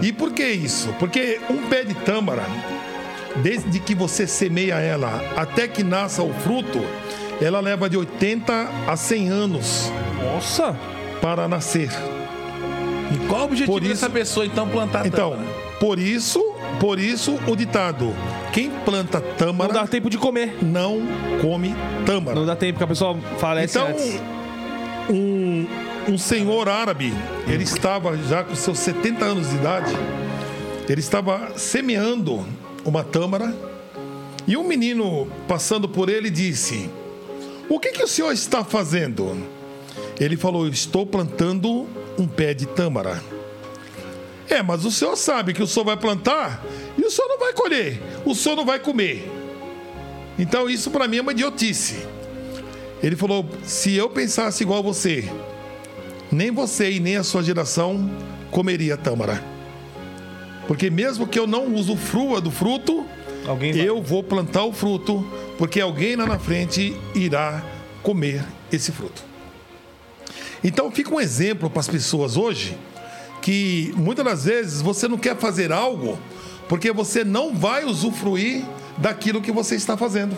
E por que isso? Porque um pé de tâmara, desde que você semeia ela até que nasça o fruto, ela leva de 80 a 100 anos Nossa. para nascer. E qual o objetivo Por isso- dessa pessoa então plantar Então, tâmara? por isso, por isso o ditado: quem planta Não tâmara dá tempo de comer. não come tâmara. Não dá tempo que a pessoa falece Então, antes. um, um senhor árabe, ele estava já com seus 70 anos de idade, ele estava semeando uma tâmara e um menino passando por ele disse: O que, que o senhor está fazendo? Ele falou: Estou plantando um pé de tâmara. É, mas o senhor sabe que o senhor vai plantar e o senhor não vai colher, o senhor não vai comer. Então isso para mim é uma idiotice. Ele falou: se eu pensasse igual você, nem você e nem a sua geração comeria tâmara. Porque mesmo que eu não usufrua do fruto, Alguém vai. eu vou plantar o fruto, porque alguém lá na frente irá comer esse fruto. Então fica um exemplo para as pessoas hoje que muitas das vezes você não quer fazer algo porque você não vai usufruir daquilo que você está fazendo.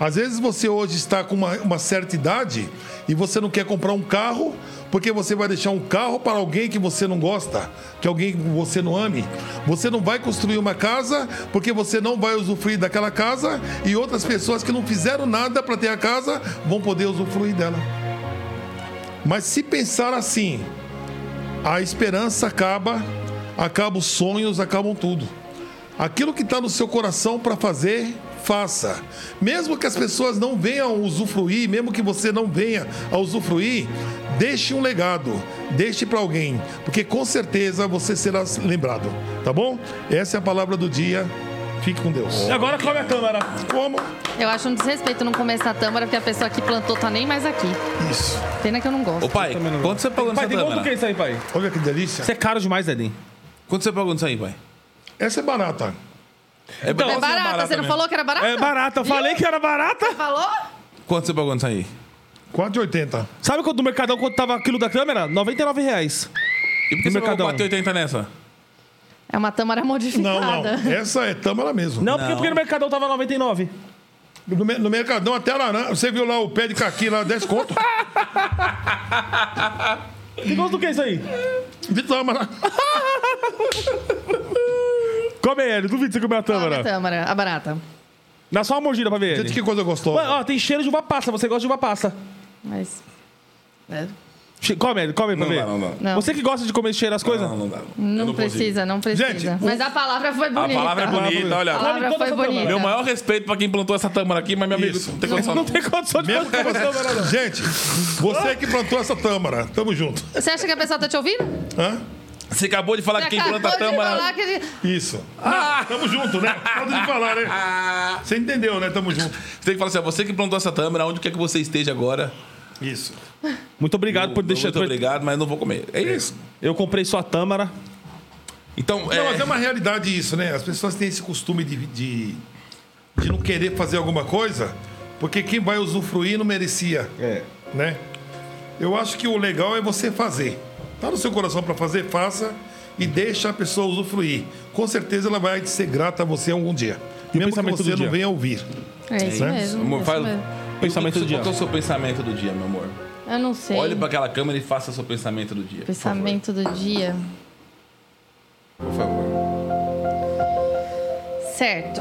Às vezes você hoje está com uma, uma certa idade e você não quer comprar um carro porque você vai deixar um carro para alguém que você não gosta, que alguém que você não ame. Você não vai construir uma casa porque você não vai usufruir daquela casa e outras pessoas que não fizeram nada para ter a casa vão poder usufruir dela. Mas se pensar assim, a esperança acaba, acaba os sonhos, acabam tudo. Aquilo que está no seu coração para fazer, faça. Mesmo que as pessoas não venham usufruir, mesmo que você não venha a usufruir, deixe um legado, deixe para alguém, porque com certeza você será lembrado, tá bom? Essa é a palavra do dia. Fique com Deus. E agora come a câmera. Como? Eu acho um desrespeito não comer essa tâmara, porque a pessoa que plantou tá nem mais aqui. Isso. Pena que eu não gosto. Ô pai, não quanto você pagou Pai, nessa tem quanto que é câmera? isso aí, pai? Olha que delícia. Isso é caro demais, Edinho. Quanto você pagou nisso aí, pai? Essa é barata. É Então, É barata, barata você não mesmo. falou que era barata? É barata. Eu falei que era barata. Falou? Quanto você pagou nisso aí? 4,80. Sabe quanto no Mercadão quanto tava aquilo da câmera? 99 reais. E por que No você pagou Mercadão. 4,80 nessa? É uma tâmara Não, modificada. não. Essa é tâmara mesmo. Não, porque, Não. porque no Mercadão tava 99. No, no Mercadão até laranja. Você viu lá o pé de caqui lá, 10 conto? (laughs) Que gosto do que é isso aí? De tâmara. (laughs) Come ele, duvido você comer a Come a tâmara. tâmara, a barata. Dá só uma mordida pra ver Gente, ele. que coisa gostosa. Ó, tem cheiro de uva passa. Você gosta de uva passa. Mas. é, Che- Come ele, come pra Não ver. dá, não dá. Não. Você que gosta de comer cheiro as coisas? Não, não dá. Eu Não, consigo. precisa, não precisa. Gente, Mas a palavra foi A bonita. palavra é bonita, A olha. palavra Come toda foi essa tâmara. bonita. Meu maior respeito pra quem plantou essa tâmara aqui, mas meu amigo Isso. não tem condição. Não não. tem condição de que comer essa tâmara, não. Gente, você que plantou essa tâmara, tamo junto. Você acha que a pessoa tá te ouvindo? Hã? Você acabou de falar que quem Acabou planta tâmara. falar que ele- Isso. Não, tamo junto, né? Pode de falar, né? Ah, Você entendeu, né? Tamo junto. Você tem que falar assim, ó, você que plantou essa tâmara, onde quer que você esteja agora. Isso. Muito obrigado por deixar. Muito obrigado, mas não vou comer. É isso. Eu comprei sua tâmara. Então, Não, mas é é, uma realidade isso, né? As pessoas têm esse costume de, de, de não querer fazer alguma coisa, porque quem vai usufruir não merecia. É. Né? Eu acho que o legal é você fazer. Tá no seu coração para fazer, faça e deixa a pessoa usufruir. Com certeza ela vai ser grata a você algum dia. E o Mesmo que pensamento você não venha ouvir. É isso Né? mesmo. amor, isso faz. Pensamento do dia. Qual é o seu pensamento do dia, meu amor? Eu não sei. Olhe para aquela câmera e faça seu pensamento do dia. Pensamento do dia. Por favor. Certo.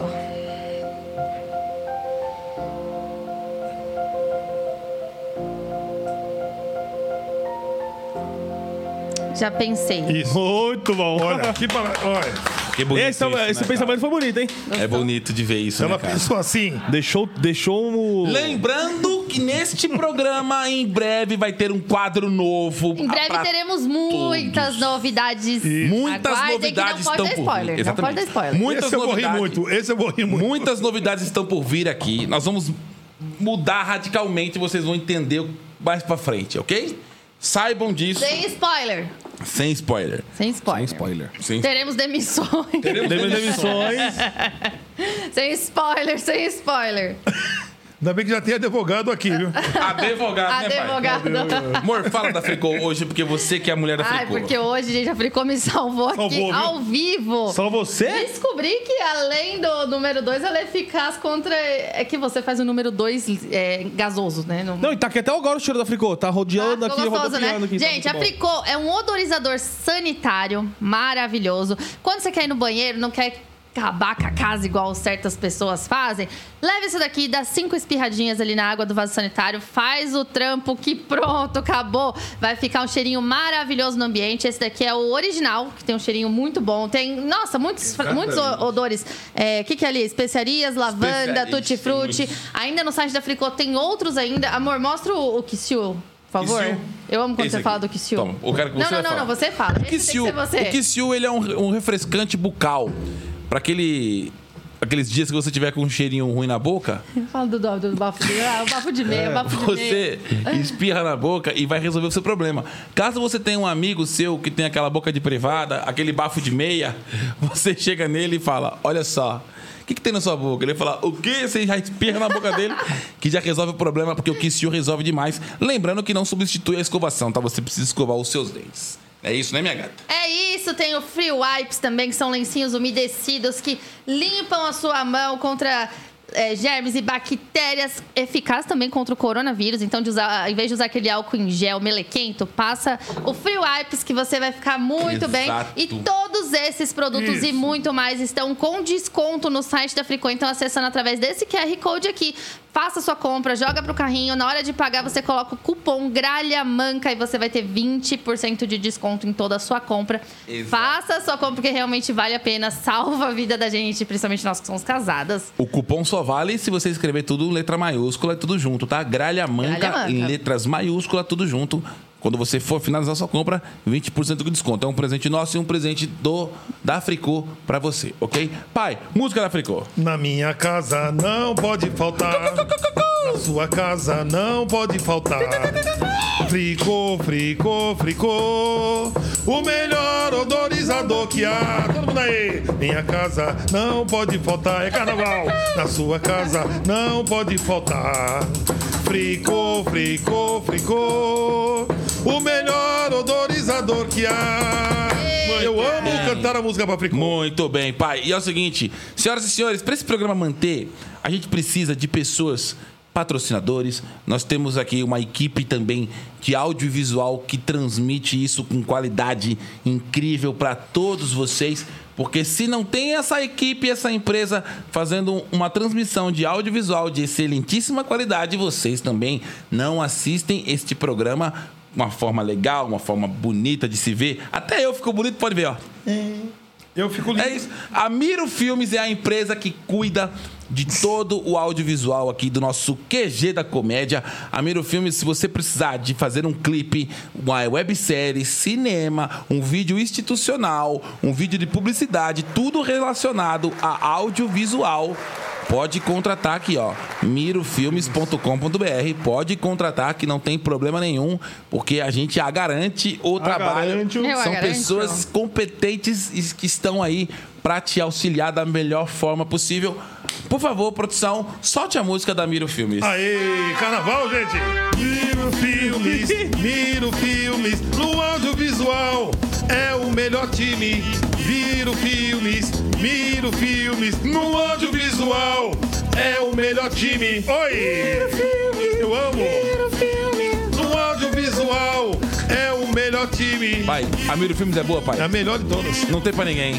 Já pensei. Isso. Muito bom. Olha, que para... Olha, Que bonito Esse, é isso, esse né, pensamento foi bonito, hein? cara? É bonito de ver isso, ela né, cara? pensou assim. Deixou, deixou um. Lembrando que neste programa, em breve, vai ter um quadro novo. Em breve teremos muitas todos. novidades. Muitas Aguardem que novidades não pode estão dar por spoiler. vir. Não pode dar spoiler. Muitas esse eu vou rir novidades. muito. Esse eu vou rir muito. Muitas novidades estão por vir aqui. Nós vamos mudar radicalmente, vocês vão entender mais pra frente, ok? Saibam disso Sem spoiler. Sem spoiler. Sem spoiler. spoiler. Sem Teremos demissões. Teremos demissões. (laughs) sem spoiler, sem spoiler. Ainda bem que já tem advogado aqui, viu? Advogado, né, pai? Advogado. Amor, fala da Fricô hoje, porque você que é a mulher da Ai, Fricô. porque hoje, gente, a Fricô me salvou aqui Salvou, viu? ao vivo. Só você? Descobri que além do número 2, ela é eficaz contra. É que você faz o número 2 gasoso, né? Não- Não, e tá aqui até agora o cheiro da Fricô. Tá rodeando ficou aqui, gostoso, né? aqui. tá Gente, a muito bom. Fricô é um odorizador sanitário maravilhoso. Quando você quer ir no banheiro, não quer acabar com a casa igual certas pessoas fazem, leve isso daqui, dá cinco espirradinhas ali na água do vaso sanitário, faz o trampo que pronto, acabou. Vai ficar um cheirinho maravilhoso no ambiente. Esse daqui é o original, que tem um cheirinho muito bom. Tem, nossa, muitos, muitos odores. O que, que é ali? Especiarias, lavanda, tutti-frutti. Ainda no site da Fricô tem outros ainda. Amor, mostra o, o Kissiu, por favor. Kissiu? Eu amo quando Esse você aqui. fala do Kissiu. Toma, que não, você não, não, falar. não, você fala. O Kissiu, o Kissiu, ele é um, um refrescante bucal. Pra aquele... Aqueles dias que você tiver com um cheirinho ruim na boca, (laughs) Fala do, do, do bafo de ah, o bafo de meia, o bafo de meia. você espirra na boca e vai resolver o seu problema. Caso você tenha um amigo seu que tem aquela boca de privada, aquele bafo de meia, (laughs) você chega nele e fala: Olha só. O que, que tem na sua boca? Ele vai falar, o quê? Você já espirra na boca dele, (laughs) que já resolve o problema, porque o Kissiu resolve demais. Lembrando que não substitui a escovação, tá? Você precisa escovar os seus dentes. É isso, né, minha gata? É isso, tem o Free Wipes também, que são lencinhos umedecidos que limpam a sua mão contra é, germes e bactérias, eficaz também contra o coronavírus. Então, de usar, ao invés de usar aquele álcool em gel melequento, passa o Free Wipes, que você vai ficar muito bem. Exato. E todos esses produtos e Isso. muito mais estão com desconto no site da Fricô. Então, acessando através desse QR Code aqui, faça sua compra, joga pro carrinho. Na hora de pagar, você coloca o cupom Gralha Manca e você vai ter 20% de desconto em toda a sua compra. Exato. Faça a sua compra porque realmente vale a pena, salva a vida da gente, principalmente nós que somos casadas. O cupom só vale se você escrever tudo letra maiúscula e tudo junto, tá? Gralha manca, Gralha manca. em letras maiúsculas, tudo junto. Quando você for finalizar sua compra, 20% de desconto. É um presente nosso e um presente do da Fricô pra você, ok? Pai, música da Fricô. Na minha casa não pode faltar. Na sua casa não pode faltar. Fricô, fricô, fricô. O melhor odorizador que há. Todo mundo aí. Minha casa não pode faltar. É carnaval. Na sua casa não pode faltar. Fricô, fricô, fricô. O melhor odorizador que há. Eu amo cantar a música pra fricô. Muito bem, pai. E é o seguinte, senhoras e senhores, para esse programa manter, a gente precisa de pessoas patrocinadores. Nós temos aqui uma equipe também de audiovisual que transmite isso com qualidade incrível para todos vocês. Porque se não tem essa equipe, essa empresa fazendo uma transmissão de audiovisual de excelentíssima qualidade, vocês também não assistem este programa uma forma legal, uma forma bonita de se ver. Até eu fico bonito, pode ver, ó. Eu fico lindo. É isso. A Miro Filmes é a empresa que cuida de todo o audiovisual aqui do nosso QG da comédia. A Miro Filmes, se você precisar de fazer um clipe, uma websérie, cinema, um vídeo institucional, um vídeo de publicidade, tudo relacionado a audiovisual, pode contratar aqui, ó, mirofilmes.com.br. Pode contratar que não tem problema nenhum, porque a gente a garante o trabalho. garante o- a São pessoas competentes e que estão aí para te auxiliar da melhor forma possível. Por favor, produção, solte a música da Miro Filmes. Aê, carnaval, gente! Miro Filmes, (laughs) Miro Filmes, no audiovisual é o melhor time. Miro Filmes, Miro Filmes, no audiovisual é o melhor time. Oi! Eu amo! No audiovisual é o melhor time. Pai, a Miro Filmes é boa, pai? É a melhor de todas. Não tem pra ninguém.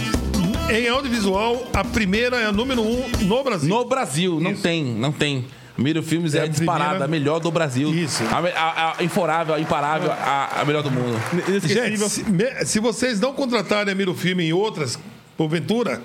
Em audiovisual, a primeira é a número um no Brasil. No Brasil, não tem, não tem. Miro Filmes é, É a disparada, primeira- a melhor do Brasil. Isso. A, a, a inforável, a imparável, a, a melhor do mundo. Gente, se, me- se vocês não contratarem a Miro Filme em outras, porventura,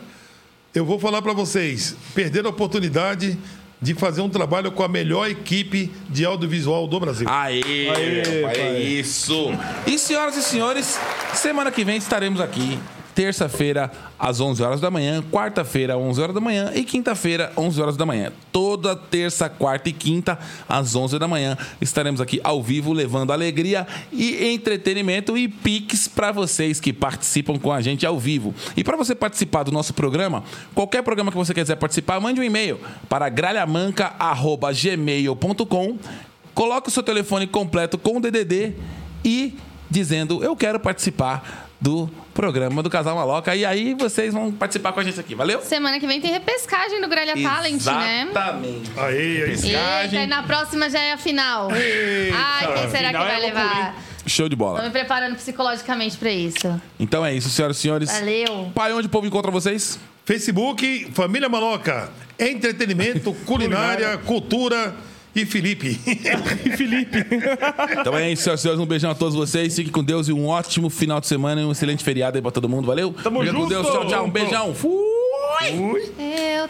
eu vou falar para vocês, perderam a oportunidade de fazer um trabalho com a melhor equipe de audiovisual do Brasil. Aê, Aê, pai, é pai. isso. E senhoras e senhores, semana que vem estaremos aqui. Terça-feira, às 11 horas da manhã. Quarta-feira, 11 horas da manhã. E quinta-feira, 11 horas da manhã. Toda terça, quarta e quinta, às 11 da manhã, estaremos aqui ao vivo, levando alegria e entretenimento e piques para vocês que participam com a gente ao vivo. E para você participar do nosso programa, qualquer programa que você quiser participar, mande um e-mail para gralhamanca.gmail.com coloque o seu telefone completo com o DDD e dizendo eu quero participar do programa do Casal Maloca e aí vocês vão participar com a gente aqui, valeu? Semana que vem tem repescagem do Gralha Talent, né? Exatamente. Aê, aí. Eita, Pescagem. e na próxima já é a final. Ai, quem será que é vai loucura, levar? Show de Tô bola. me preparando psicologicamente pra isso. Então é isso, senhoras e senhores. Valeu. Pai, onde o povo encontra vocês? Facebook, Família Maloca, entretenimento, (laughs) culinária, cultura e Felipe. (laughs) e Felipe. então é isso, senhoras e senhores. Um beijão a todos vocês. Fique com Deus e um ótimo final de semana e um excelente feriado aí pra todo mundo. Valeu? Tamo Fiquem junto. com Deus. Tchau, tchau. Um beijão. Fui. Fui. Eu...